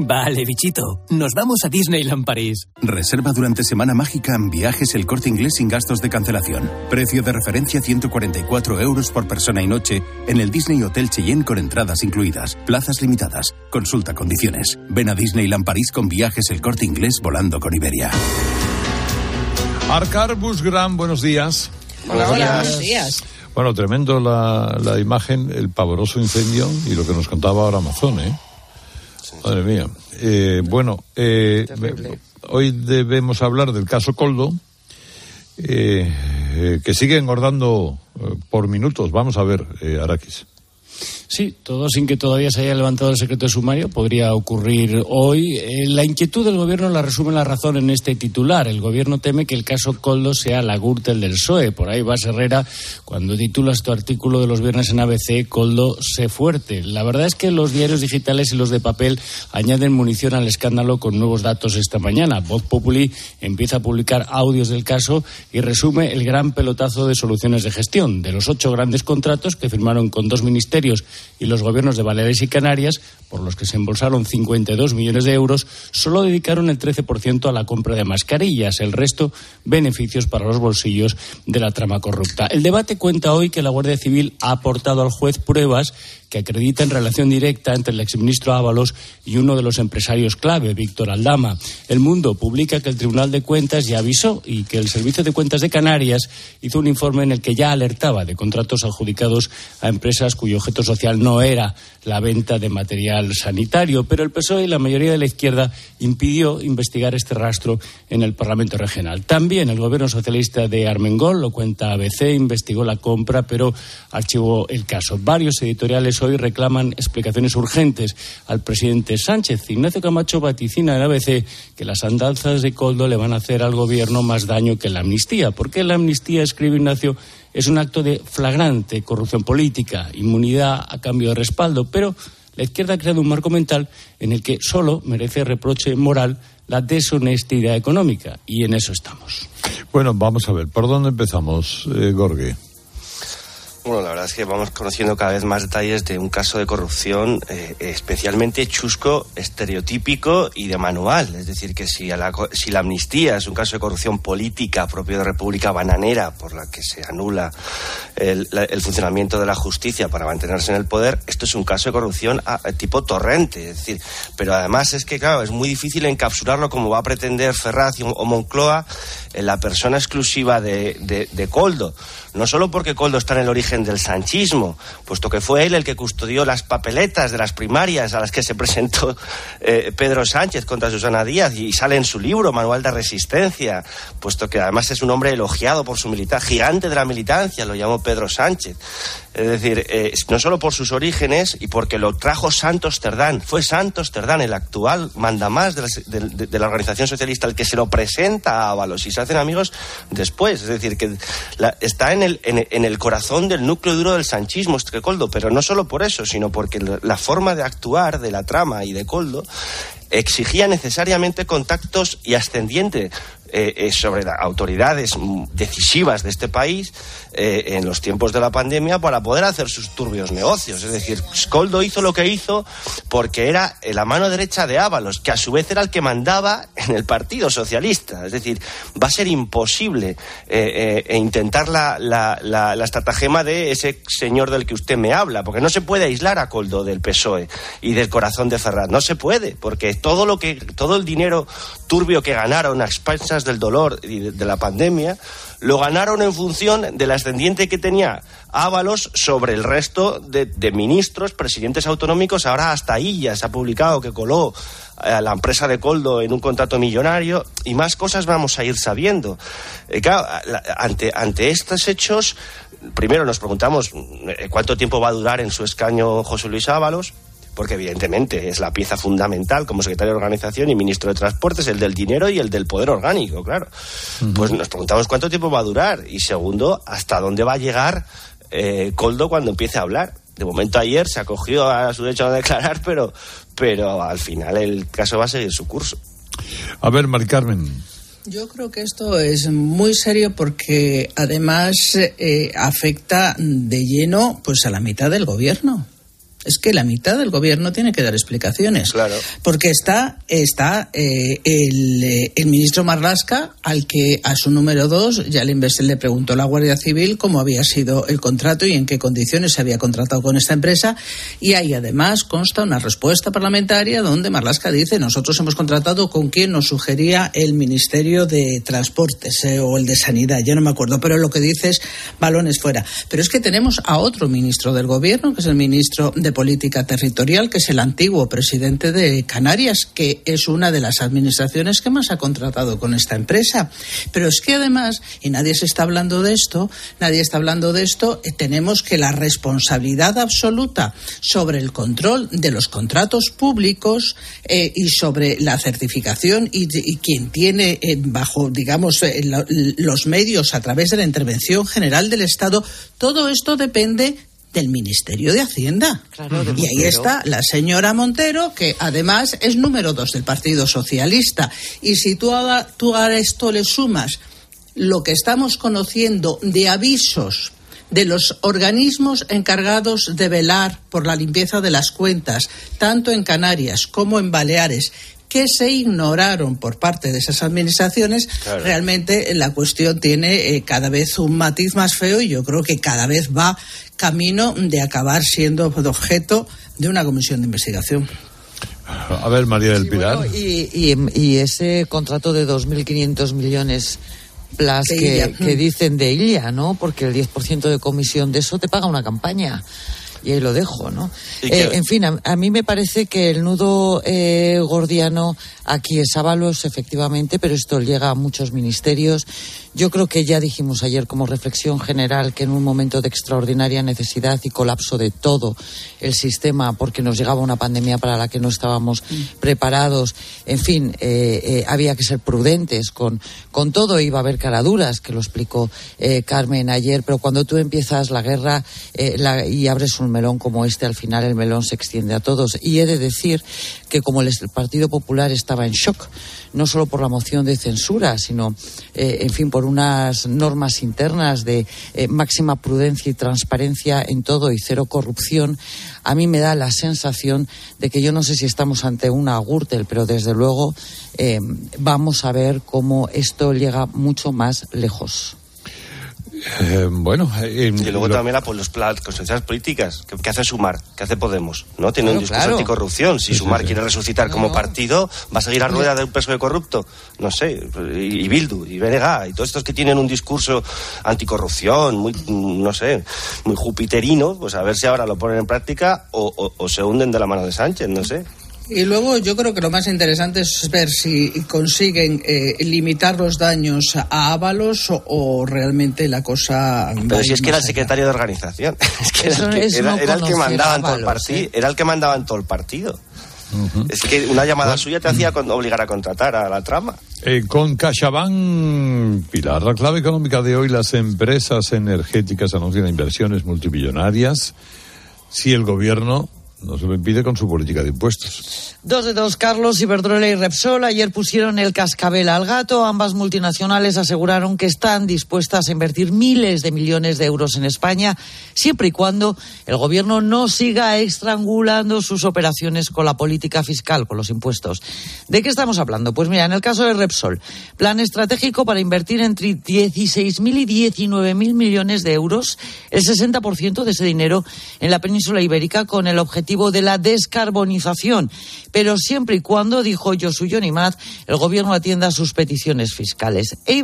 Vale, bichito. Nos vamos a Disneyland París. Reserva durante Semana Mágica en viajes el corte inglés sin gastos de cancelación. Precio de referencia 144 euros por persona y noche en el Disney Hotel Cheyenne con entradas incluidas. Plazas limitadas. Consulta condiciones. Ven a Disneyland París con viajes el corte inglés volando con Iberia. Arcar Busgram, buenos días. Hola, hola, buenos días. Bueno, tremendo la, la imagen, el pavoroso incendio y lo que nos contaba ahora Amazon, ¿eh? Madre mía. Eh, bueno, eh, hoy debemos hablar del caso Coldo, eh, que sigue engordando por minutos. Vamos a ver, Araquis. Sí, todo sin que todavía se haya levantado el secreto de sumario. Podría ocurrir hoy. Eh, la inquietud del gobierno la resume la razón en este titular. El gobierno teme que el caso Coldo sea la Gürtel del PSOE. Por ahí va Herrera cuando titulas tu artículo de los viernes en ABC, Coldo sé fuerte. La verdad es que los diarios digitales y los de papel añaden munición al escándalo con nuevos datos esta mañana. Voz Populi empieza a publicar audios del caso y resume el gran pelotazo de soluciones de gestión. De los ocho grandes contratos que firmaron con dos ministerios y los gobiernos de Baleares y Canarias, por los que se embolsaron 52 millones de euros, solo dedicaron el 13% a la compra de mascarillas, el resto beneficios para los bolsillos de la trama corrupta. El debate cuenta hoy que la Guardia Civil ha aportado al juez pruebas que acreditan relación directa entre el exministro Ábalos y uno de los empresarios clave, Víctor Aldama. El Mundo publica que el Tribunal de Cuentas ya avisó y que el Servicio de Cuentas de Canarias hizo un informe en el que ya alertaba de contratos adjudicados a empresas cuyo objeto social no era la venta de material sanitario, pero el PSOE y la mayoría de la izquierda impidió investigar este rastro en el Parlamento regional. También el gobierno socialista de Armengol, lo cuenta ABC, investigó la compra, pero archivó el caso. Varios editoriales hoy reclaman explicaciones urgentes al presidente Sánchez. Ignacio Camacho vaticina en ABC que las andanzas de Coldo le van a hacer al gobierno más daño que la amnistía. ¿Por qué la amnistía, escribe Ignacio, es un acto de flagrante corrupción política, inmunidad a cambio de respaldo, pero la izquierda ha creado un marco mental en el que solo merece reproche moral la deshonestidad económica, y en eso estamos. Bueno, vamos a ver, ¿por dónde empezamos, eh, Gorgue? Bueno, la verdad es que vamos conociendo cada vez más detalles de un caso de corrupción eh, especialmente chusco, estereotípico y de manual. Es decir, que si, la, si la amnistía es un caso de corrupción política propio de República Bananera, por la que se anula el, funcionamiento de la justicia para mantenerse en el poder, esto es un caso de corrupción a, tipo torrente. Es decir, pero además es que, claro, es muy difícil encapsularlo como va a pretender Ferraz o Moncloa en la persona exclusiva de, de Coldo. No solo porque Coldo está en el origen del sanchismo, puesto que fue él el que custodió las papeletas de las primarias a las que se presentó eh, Pedro Sánchez contra Susana Díaz y sale en su libro Manual de Resistencia, puesto que además es un hombre elogiado por su militar, gigante de la militancia, lo llamó Pedro Sánchez. Es decir, eh, no solo por sus orígenes y porque lo trajo Santos Terdán, fue Santos Terdán, el actual mandamás de la, organización socialista, el que se lo presenta a Ábalos y se hacen amigos después. Es decir, que está en el, en, el corazón del núcleo duro del sanchismo, este Coldo, pero no solo por eso, sino porque la forma de actuar de la trama y de Coldo exigía necesariamente contactos y ascendiente eh, eh, sobre autoridades decisivas de este país eh, en los tiempos de la pandemia para poder hacer sus turbios negocios. Es decir, Skoldo hizo lo que hizo porque era la mano derecha de Ábalos, que a su vez era el que mandaba en el Partido Socialista. Es decir, va a ser imposible eh, eh, intentar la, la, la, la, estratagema de ese señor del que usted me habla, porque no se puede aislar a Coldo del PSOE y del corazón de Ferraz. No se puede, porque todo lo que todo el dinero turbio que ganaron a expensas del dolor y de, la pandemia lo ganaron en función del ascendiente que tenía Ábalos sobre el resto de, ministros, presidentes autonómicos. Ahora hasta ya se ha publicado que coló a la empresa de Coldo en un contrato millonario y más cosas vamos a ir sabiendo. Eh, claro, ante, ante estos hechos, primero nos preguntamos cuánto tiempo va a durar en su escaño José Luis Ábalos porque evidentemente es la pieza fundamental como secretario de organización y ministro de Transportes, el del dinero y el del poder orgánico, claro. Uh -huh. Pues nos preguntamos cuánto tiempo va a durar y segundo, hasta dónde va a llegar eh, Coldo cuando empiece a hablar. De momento ayer se acogió a su derecho a declarar, pero, pero al final el caso va a seguir su curso. A ver, Mari Carmen. Yo creo que esto es muy serio porque además eh, afecta de lleno pues a la mitad del gobierno es que la mitad del gobierno tiene que dar explicaciones. Claro. Porque está, está eh, el, el, ministro Marlasca, al que a su número dos ya le, le preguntó la Guardia Civil cómo había sido el contrato y en qué condiciones se había contratado con esta empresa. Y ahí además consta una respuesta parlamentaria donde Marlasca dice nosotros hemos contratado con quien nos sugería el Ministerio de Transportes eh, o el de Sanidad, ya no me acuerdo, pero lo que dice es balones fuera. Pero es que tenemos a otro ministro del gobierno, que es el ministro de Política Territorial, que es el antiguo presidente de Canarias, que es una de las administraciones que más ha contratado con esta empresa. Pero es que además, y nadie se está hablando de esto, nadie está hablando de esto, eh, tenemos que la responsabilidad absoluta sobre el control de los contratos públicos eh, y sobre la certificación y, quien tiene eh, bajo, digamos, los medios a través de la intervención general del Estado, todo esto depende del Ministerio de Hacienda. Claro, de y ahí está la señora Montero, que además es número dos del Partido Socialista. Y si tú a, tú a esto le sumas lo que estamos conociendo de avisos de los organismos encargados de velar por la limpieza de las cuentas, tanto en Canarias como en Baleares, que se ignoraron por parte de esas administraciones, claro. realmente la cuestión tiene eh, cada vez un matiz más feo y yo creo que cada vez va camino de acabar siendo objeto de una comisión de investigación. A ver, María del Pilar. Bueno, y, y, y, ese contrato de 2.500 millones plus que, que, dicen de ella, ¿no? Porque el 10% de comisión de eso te paga una campaña y ahí lo dejo, ¿no? Eh, en fin, a, a, mí me parece que el nudo eh, gordiano aquí es Ábalos, efectivamente, pero esto llega a muchos ministerios. Yo creo que ya dijimos ayer como reflexión general que en un momento de extraordinaria necesidad y colapso de todo el sistema, porque nos llegaba una pandemia para la que no estábamos mm. preparados, en fin, eh, eh, había que ser prudentes con, con todo, iba a haber caraduras, que lo explicó eh, Carmen ayer, pero cuando tú empiezas la guerra la, y abres un melón como este, al final el melón se extiende a todos. Y he de decir que como el, el Partido Popular estaba en shock, no solo por la moción de censura, sino, eh, en fin, por unas normas internas de eh, máxima prudencia y transparencia en todo y cero corrupción, a mí me da la sensación de que yo no sé si estamos ante una Gürtel, pero desde luego eh, vamos a ver cómo esto llega mucho más lejos. Eh, bueno, y luego también la, pues, los, las consecuencias políticas. ¿Qué, hace Sumar? ¿Qué hace Podemos? ¿No? Tiene un discurso anticorrupción. Si Sumar quiere resucitar como partido, ¿va a seguir a rueda de un peso de corrupto? No sé. Y, Bildu, y Benega, y todos estos que tienen un discurso anticorrupción, muy, no sé, muy jupiterino, pues a ver si ahora lo ponen en práctica o, o se hunden de la mano de Sánchez, no sé. Y luego yo creo que lo más interesante es ver si consiguen eh, limitar los daños a Ábalos o, realmente la cosa. Pero si es que era el secretario de organización, *laughs* es que era, el que, mandaba en todo el partido, era el que mandaba en todo el partido. Es que una llamada suya te hacía obligar a contratar a la trama. Eh, con CaixaBank, Pilar, la clave económica de hoy, las empresas energéticas anuncian inversiones multimillonarias. Si el gobierno no se lo impide con su política de impuestos. Dos de dos, Carlos, Iberdrola y Repsol ayer pusieron el cascabel al gato. Ambas multinacionales aseguraron que están dispuestas a invertir miles de millones de euros en España, siempre y cuando el gobierno no siga estrangulando sus operaciones con la política fiscal, con los impuestos. ¿De qué estamos hablando? Pues mira, en el caso de Repsol, plan estratégico para invertir entre 16.000 y 19.000 millones de euros, el 60% de ese dinero en la península ibérica con el objetivo de la descarbonización, pero siempre y cuando, dijo Josu Yonimat, el gobierno atienda sus peticiones fiscales. E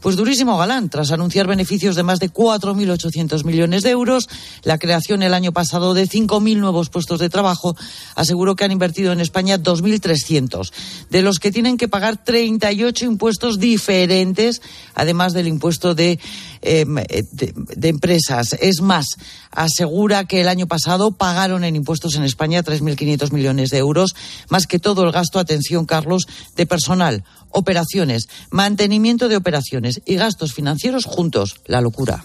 pues durísimo galán, tras anunciar beneficios de más de 4.800 millones de euros, la creación el año pasado de 5.000 nuevos puestos de trabajo, aseguró que han invertido en España 2.300, de los que tienen que pagar 38 impuestos diferentes, además del impuesto de, em, de, de empresas. Es más, asegura que el año pasado pagaron en impuestos en España 3.500 millones de euros, más que todo el gasto, atención Carlos, de personal, operaciones, mantenimiento de operaciones y gastos financieros juntos. La locura.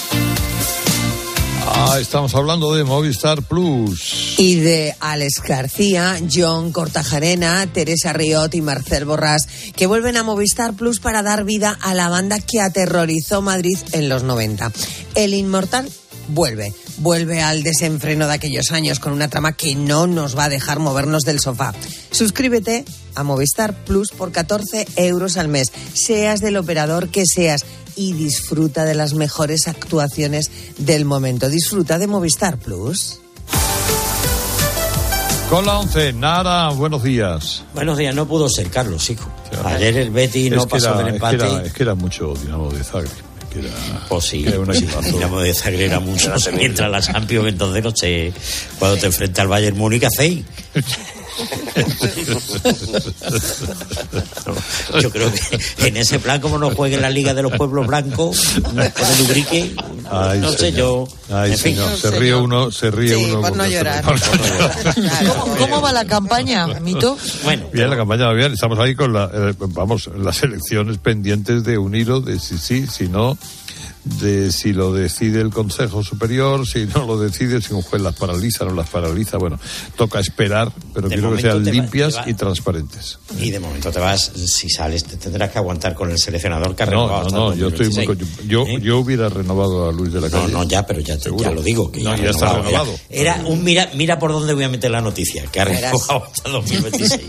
Ah, estamos hablando de Movistar Plus. Y de Alex García, John Cortajarena, Teresa Riot y Marcel Borrás, que vuelven a Movistar Plus para dar vida a la banda que aterrorizó Madrid en los 90. El Inmortal vuelve, vuelve al desenfreno de aquellos años con una trama que no nos va a dejar movernos del sofá. Suscríbete a Movistar Plus por 14 euros al mes, seas del operador que seas y disfruta de las mejores actuaciones del momento. Disfruta de Movistar Plus. Con la 11, Nara, buenos días. Buenos días, no pudo ser, Carlos, hijo. Ayer el Betty no pasó del empate. Es que, era, es que era mucho Dinamo de Zagreb. Que era, pues sí, era una *laughs* Dinamo de Zagreb era mucho. Mientras la Champions, entonces no sé, cuando te enfrenta al Bayern Múnich, ¿hacéis? *laughs* Yo creo que en ese plan, como no juegue en la Liga de los Pueblos Blancos, con el Ubrique, no sé yo. en fin. se ríe uno, se ríe uno. Por no llorar. ¿Cómo, va la campaña, Mito? Bueno, bien, la campaña va bien. Estamos ahí con la, eh, vamos, las elecciones pendientes de un hilo de si sí, si no de si lo decide el Consejo Superior, si no lo decide, si un juez las paraliza, no las paraliza. Bueno, toca esperar, pero quiero que sean limpias y transparentes. Y de momento te vas, si sales, te tendrás que aguantar con el seleccionador que ha renovado. No, no, yo, estoy yo, ¿Eh? yo hubiera renovado a Luis de la Calle. No, no, ya, pero ya, ya lo digo. Que no, ya, está renovado. Era un mira, mira por dónde voy a meter la noticia, que ha renovado hasta 2026.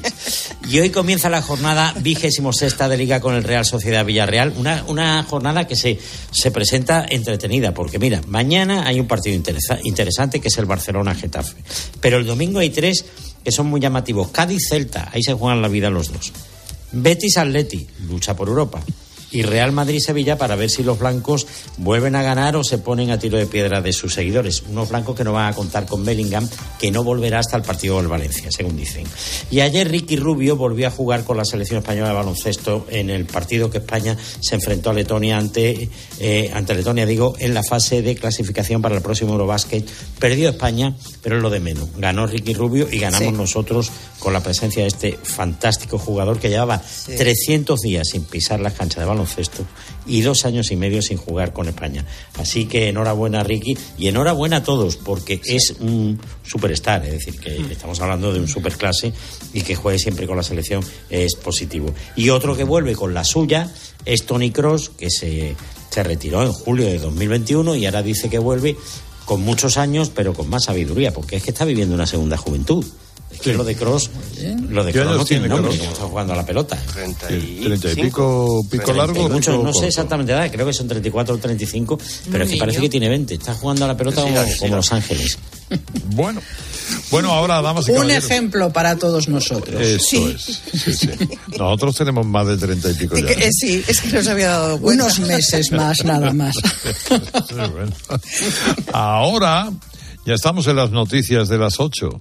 y hoy comienza la jornada vigésimo sexta de Liga con el Real Sociedad Villarreal, una, una jornada que se, se presenta entretenida, porque mira, mañana hay un partido interesante que es el Barcelona-Getafe, pero el domingo hay tres que son muy llamativos. Cádiz-Celta, ahí se juegan la vida los dos. Betis-Atleti, lucha por Europa y Real Madrid-Sevilla para ver si los blancos vuelven a ganar o se ponen a tiro de piedra de sus seguidores. Unos blancos que no van a contar con Bellingham, que no volverá hasta el partido del Valencia, según dicen. Y ayer Ricky Rubio volvió a jugar con la selección española de baloncesto en el partido que España se enfrentó a Letonia ante, eh, ante Letonia, digo, en la fase de clasificación para el próximo Eurobasket. Perdió España, pero es lo de menos. Ganó Ricky Rubio y ganamos nosotros con la presencia de este fantástico jugador que llevaba 300 días sin pisar las canchas de baloncesto baloncesto y dos años y medio sin jugar con España. Así que enhorabuena Ricky y enhorabuena a todos porque es un superstar, es decir, que Mm. estamos hablando de un superclase y que juegue siempre con la selección es positivo. Y otro que vuelve con la suya es Tony Cross, que se, se retiró en julio de 2021 y ahora dice que vuelve con muchos años, pero con más sabiduría, porque es que está viviendo una segunda juventud. Es que lo de Cross, lo de ¿Qué Cross no años tiene nombre, como está jugando a la pelota. Treinta y pico, pico largo. Muchos, no sé exactamente la edad, creo que son 34 o 35, pero es que parece que tiene 20. Está jugando a la pelota Sí, como, sí, como sí. Los Ángeles. *laughs* Bueno, bueno, ahora damas y Un caballeros. ejemplo para todos nosotros. Eso es. Sí, sí. Nosotros tenemos más de treinta y pico ya. Que- eh, sí, es que no se había dado cuenta. Unos meses más, nada más. *laughs* Sí, bueno. Ahora ya estamos en las noticias de las ocho.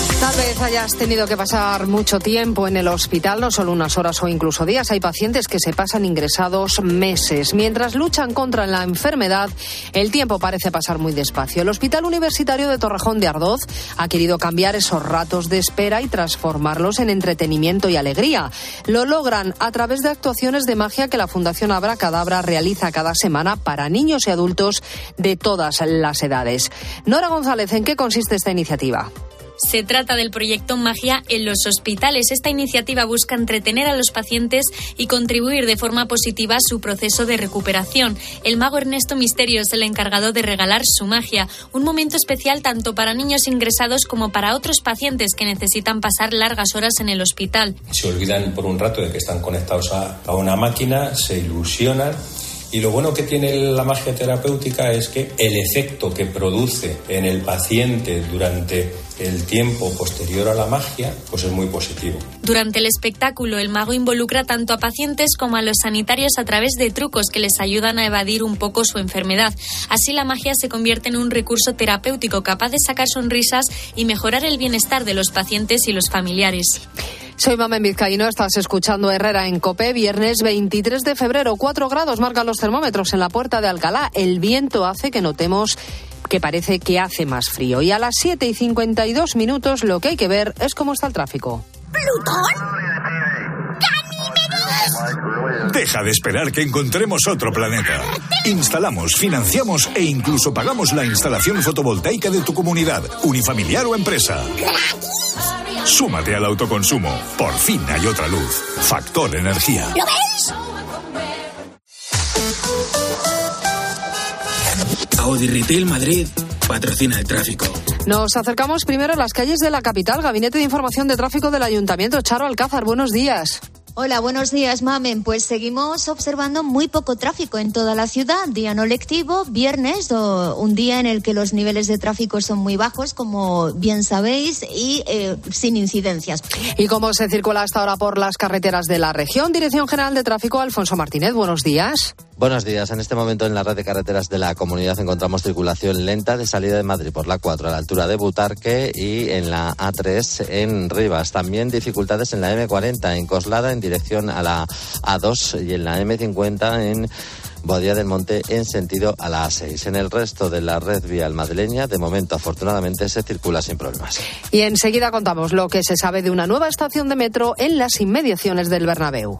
Tal vez hayas tenido que pasar mucho tiempo en el hospital, no solo unas horas o incluso días. Hay pacientes que se pasan ingresados meses. Mientras luchan contra la enfermedad, el tiempo parece pasar muy despacio. El Hospital Universitario de Torrejón de Ardoz ha querido cambiar esos ratos de espera y transformarlos en entretenimiento y alegría. Lo logran a través de actuaciones de magia que la Fundación Abra Cadabra realiza cada semana para niños y adultos de todas las edades. Nora González, ¿en qué consiste esta iniciativa? Se trata del proyecto Magia en los hospitales. Esta iniciativa busca entretener a los pacientes y contribuir de forma positiva a su proceso de recuperación. El mago Ernesto Misterio es el encargado de regalar su magia, un momento especial tanto para niños ingresados como para otros pacientes que necesitan pasar largas horas en el hospital. se olvidan por un rato de que están conectados a, a una máquina, se ilusionan. Y lo bueno que tiene la magia terapéutica es que el efecto que produce en el paciente durante el tiempo posterior a la magia, pues es muy positivo. Durante el espectáculo, el mago involucra tanto a pacientes como a los sanitarios a través de trucos que les ayudan a evadir un poco su enfermedad. Así la magia se convierte en un recurso terapéutico capaz de sacar sonrisas y mejorar el bienestar de los pacientes y los familiares. Soy Mamen Vizcaíno, estás escuchando Herrera en Copé, viernes 23 de febrero, 4 grados marcan los termómetros en la puerta de Alcalá. El viento hace que notemos que parece que hace más frío. Y a las 7 y 52 minutos lo que hay que ver es cómo está el tráfico. Deja de esperar que encontremos otro planeta. Instalamos, financiamos e incluso pagamos la instalación fotovoltaica de tu comunidad, unifamiliar o empresa. Súmate al autoconsumo. Por fin hay otra luz. Factor Energía. ¿Lo ves? Audi Retail Madrid patrocina el tráfico. Nos acercamos primero a las calles de la capital. Gabinete de Información de Tráfico del Ayuntamiento. Charo Alcázar, buenos días. Hola, buenos días, Mamen. Pues seguimos observando muy poco tráfico en toda la ciudad. Día no lectivo, viernes, o un día en el que los niveles de tráfico son muy bajos, como bien sabéis, y eh, sin incidencias. ¿Y cómo se circula hasta ahora por las carreteras de la región? Dirección General de Tráfico, Alfonso Martínez, buenos días. Buenos días. En este momento en la red de carreteras de la comunidad encontramos circulación lenta de salida de Madrid por la 4 a la altura de Butarque y en la A3 en Rivas. También dificultades en la M40 en Coslada en dirección a la A2 y en la M50 en Bodía del Monte en sentido a la A6. En el resto de la red vial madrileña, de momento afortunadamente se circula sin problemas. Y enseguida contamos lo que se sabe de una nueva estación de metro en las inmediaciones del Bernabéu.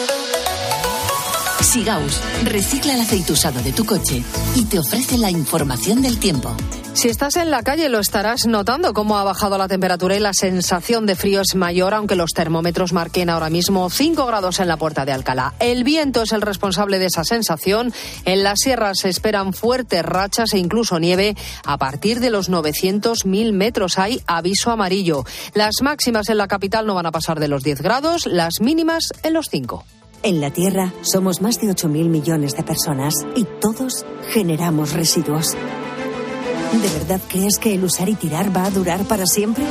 Sigaus recicla el aceite usado de tu coche y te ofrece la información del tiempo. Si estás en la calle lo estarás notando cómo ha bajado la temperatura y la sensación de frío es mayor, aunque los termómetros marquen ahora mismo 5 grados en la puerta de Alcalá. El viento es el responsable de esa sensación. En las sierras se esperan fuertes rachas e incluso nieve. A partir de los 900.000 metros hay aviso amarillo. Las máximas en la capital no van a pasar de los 10 grados, las mínimas en los 5. En la Tierra somos más de 8.000 millones de personas y todos generamos residuos. ¿De verdad crees que el usar y tirar va a durar para siempre?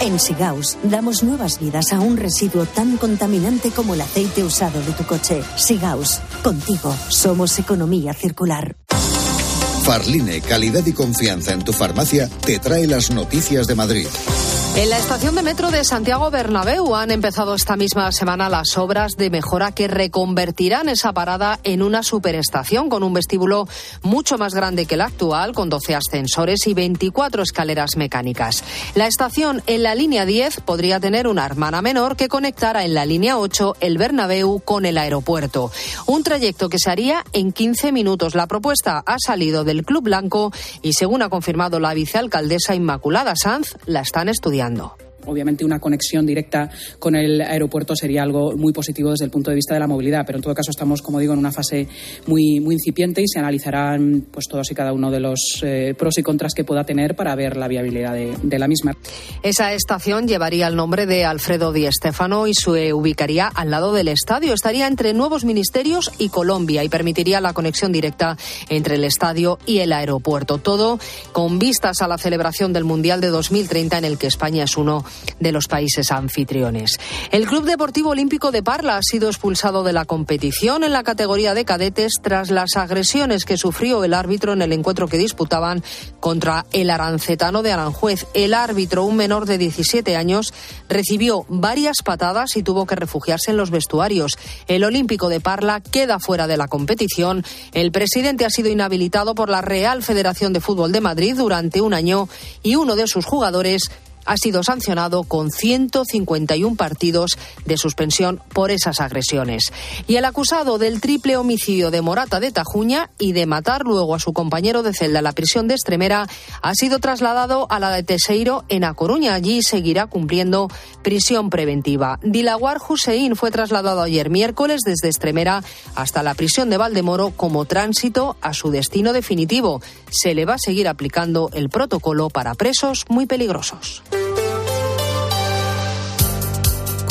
En Sigaus damos nuevas vidas a un residuo tan contaminante como el aceite usado de tu coche. Sigaus, contigo somos economía circular. Farline, calidad y confianza en tu farmacia, te trae las noticias de Madrid. En la estación de metro de Santiago Bernabéu han empezado esta misma semana las obras de mejora que reconvertirán esa parada en una superestación con un vestíbulo mucho más grande que el actual, con 12 ascensores y 24 escaleras mecánicas. La estación en la línea 10 podría tener una hermana menor que conectara en la línea 8 el Bernabéu con el aeropuerto. Un trayecto que se haría en 15 minutos. La propuesta ha salido del Club Blanco y, según ha confirmado la vicealcaldesa Inmaculada Sanz, la están estudiando estudiando. Obviamente una conexión directa con el aeropuerto sería algo muy positivo desde el punto de vista de la movilidad, pero en todo caso estamos, como digo, en una fase muy, muy incipiente y se analizarán pues, todos y cada uno de los eh, pros y contras que pueda tener para ver la viabilidad de, de, la misma. Esa estación llevaría el nombre de Alfredo Di Stéfano y se ubicaría al lado del estadio. Estaría entre nuevos ministerios y Colombia y permitiría la conexión directa entre el estadio y el aeropuerto. Todo con vistas a la celebración del Mundial de 2030 en el que España es uno de los países anfitriones. El Club Deportivo Olímpico de Parla ha sido expulsado de la competición en la categoría de cadetes tras las agresiones que sufrió el árbitro en el encuentro que disputaban contra el Arancetano de Aranjuez. El árbitro, un menor de 17 años, recibió varias patadas y tuvo que refugiarse en los vestuarios. El Olímpico de Parla queda fuera de la competición. El presidente ha sido inhabilitado por la Real Federación de Fútbol de Madrid durante un año y uno de sus jugadores ha sido sancionado con 151 partidos de suspensión por esas agresiones. Y el acusado del triple homicidio de Morata de Tajuña y de matar luego a su compañero de celda en la prisión de Extremera ha sido trasladado a la de Teseiro en A Coruña. Allí seguirá cumpliendo prisión preventiva. Dilaguar Hussein fue trasladado ayer miércoles desde Extremera hasta la prisión de Valdemoro como tránsito a su destino definitivo. Se le va a seguir aplicando el protocolo para presos muy peligrosos.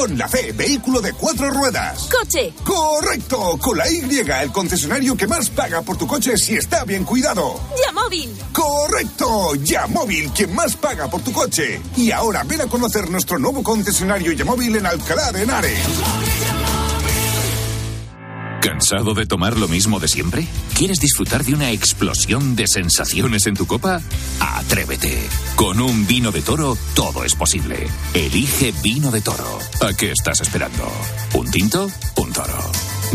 Con la C, vehículo de cuatro ruedas. ¡Coche! ¡Correcto! Con la Y, el concesionario que más paga por tu coche si está bien cuidado. ¡Yamóvil! ¡Correcto! Yamóvil, quien más paga por tu coche. Y ahora ven a conocer nuestro nuevo concesionario Yamóvil en Alcalá de Henares. ¿Cansado de tomar lo mismo de siempre? ¿Quieres disfrutar de una explosión de sensaciones en tu copa? Atrévete. Con un vino de toro todo es posible. Elige vino de toro. ¿A qué estás esperando? ¿Un tinto? Un toro.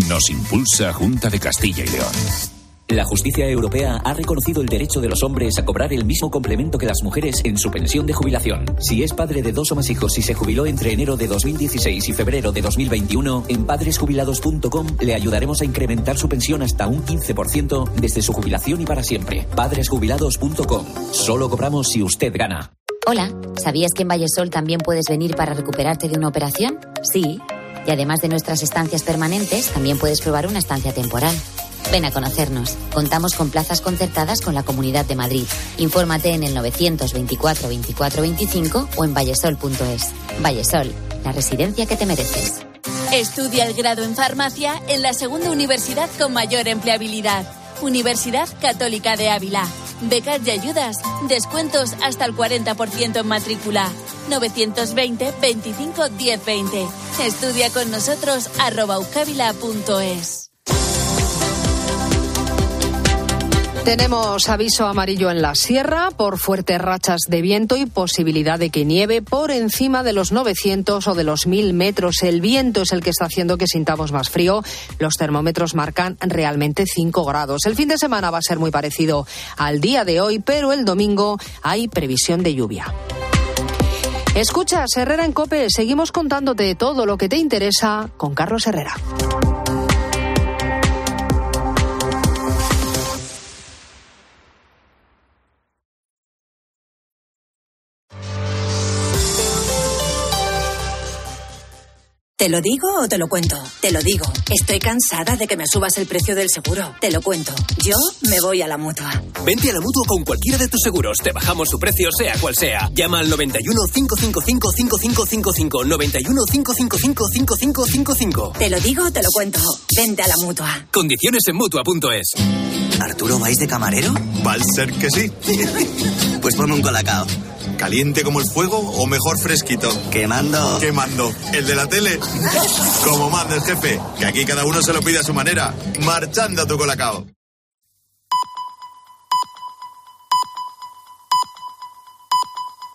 Nos impulsa Junta de Castilla y León. La justicia europea ha reconocido el derecho de los hombres a cobrar el mismo complemento que las mujeres en su pensión de jubilación. Si es padre de dos o más hijos y se jubiló entre enero de 2016 y febrero de 2021, en padresjubilados.com le ayudaremos a incrementar su pensión hasta un 15% desde su jubilación y para siempre. Padresjubilados.com. Solo cobramos si usted gana. Hola, ¿sabías que en Vallesol también puedes venir para recuperarte de una operación? Sí. Y además de nuestras estancias permanentes, también puedes probar una estancia temporal. Ven a conocernos. Contamos con plazas concertadas con la Comunidad de Madrid. Infórmate en el 924 24 25 o en vallesol.es. Vallesol, la residencia que te mereces. Estudia el grado en farmacia en la segunda universidad con mayor empleabilidad. Universidad Católica de Ávila. Becas y ayudas. Descuentos hasta el 40% en matrícula. 920 25 1020. Estudia con nosotros arroba. Tenemos aviso amarillo en la sierra por fuertes rachas de viento y posibilidad de que nieve por encima de los 900 o de los 1000 metros. El viento es el que está haciendo que sintamos más frío. Los termómetros marcan realmente 5 grados. El fin de semana va a ser muy parecido al día de hoy, pero el domingo hay previsión de lluvia. Escuchas Herrera en Cope, seguimos contándote todo lo que te interesa con Carlos Herrera. ¿Te lo digo o te lo cuento? Te lo digo. Estoy cansada de que me subas el precio del seguro. Te lo cuento. Yo me voy a la mutua. Vente a la mutua con cualquiera de tus seguros. Te bajamos su precio, sea cual sea. Llama al 91 555 5555. 91 555 5555. Te lo digo o te lo cuento. Vente a la mutua. Condiciones en mutua.es. ¿Arturo vais de camarero? Va a ser que sí. *laughs* pues ponme un colacao. ¿Caliente como el fuego o mejor fresquito? Quemando. Quemando. ¿El de la tele? Como manda el jefe, que aquí cada uno se lo pide a su manera. Marchando a tu colacao.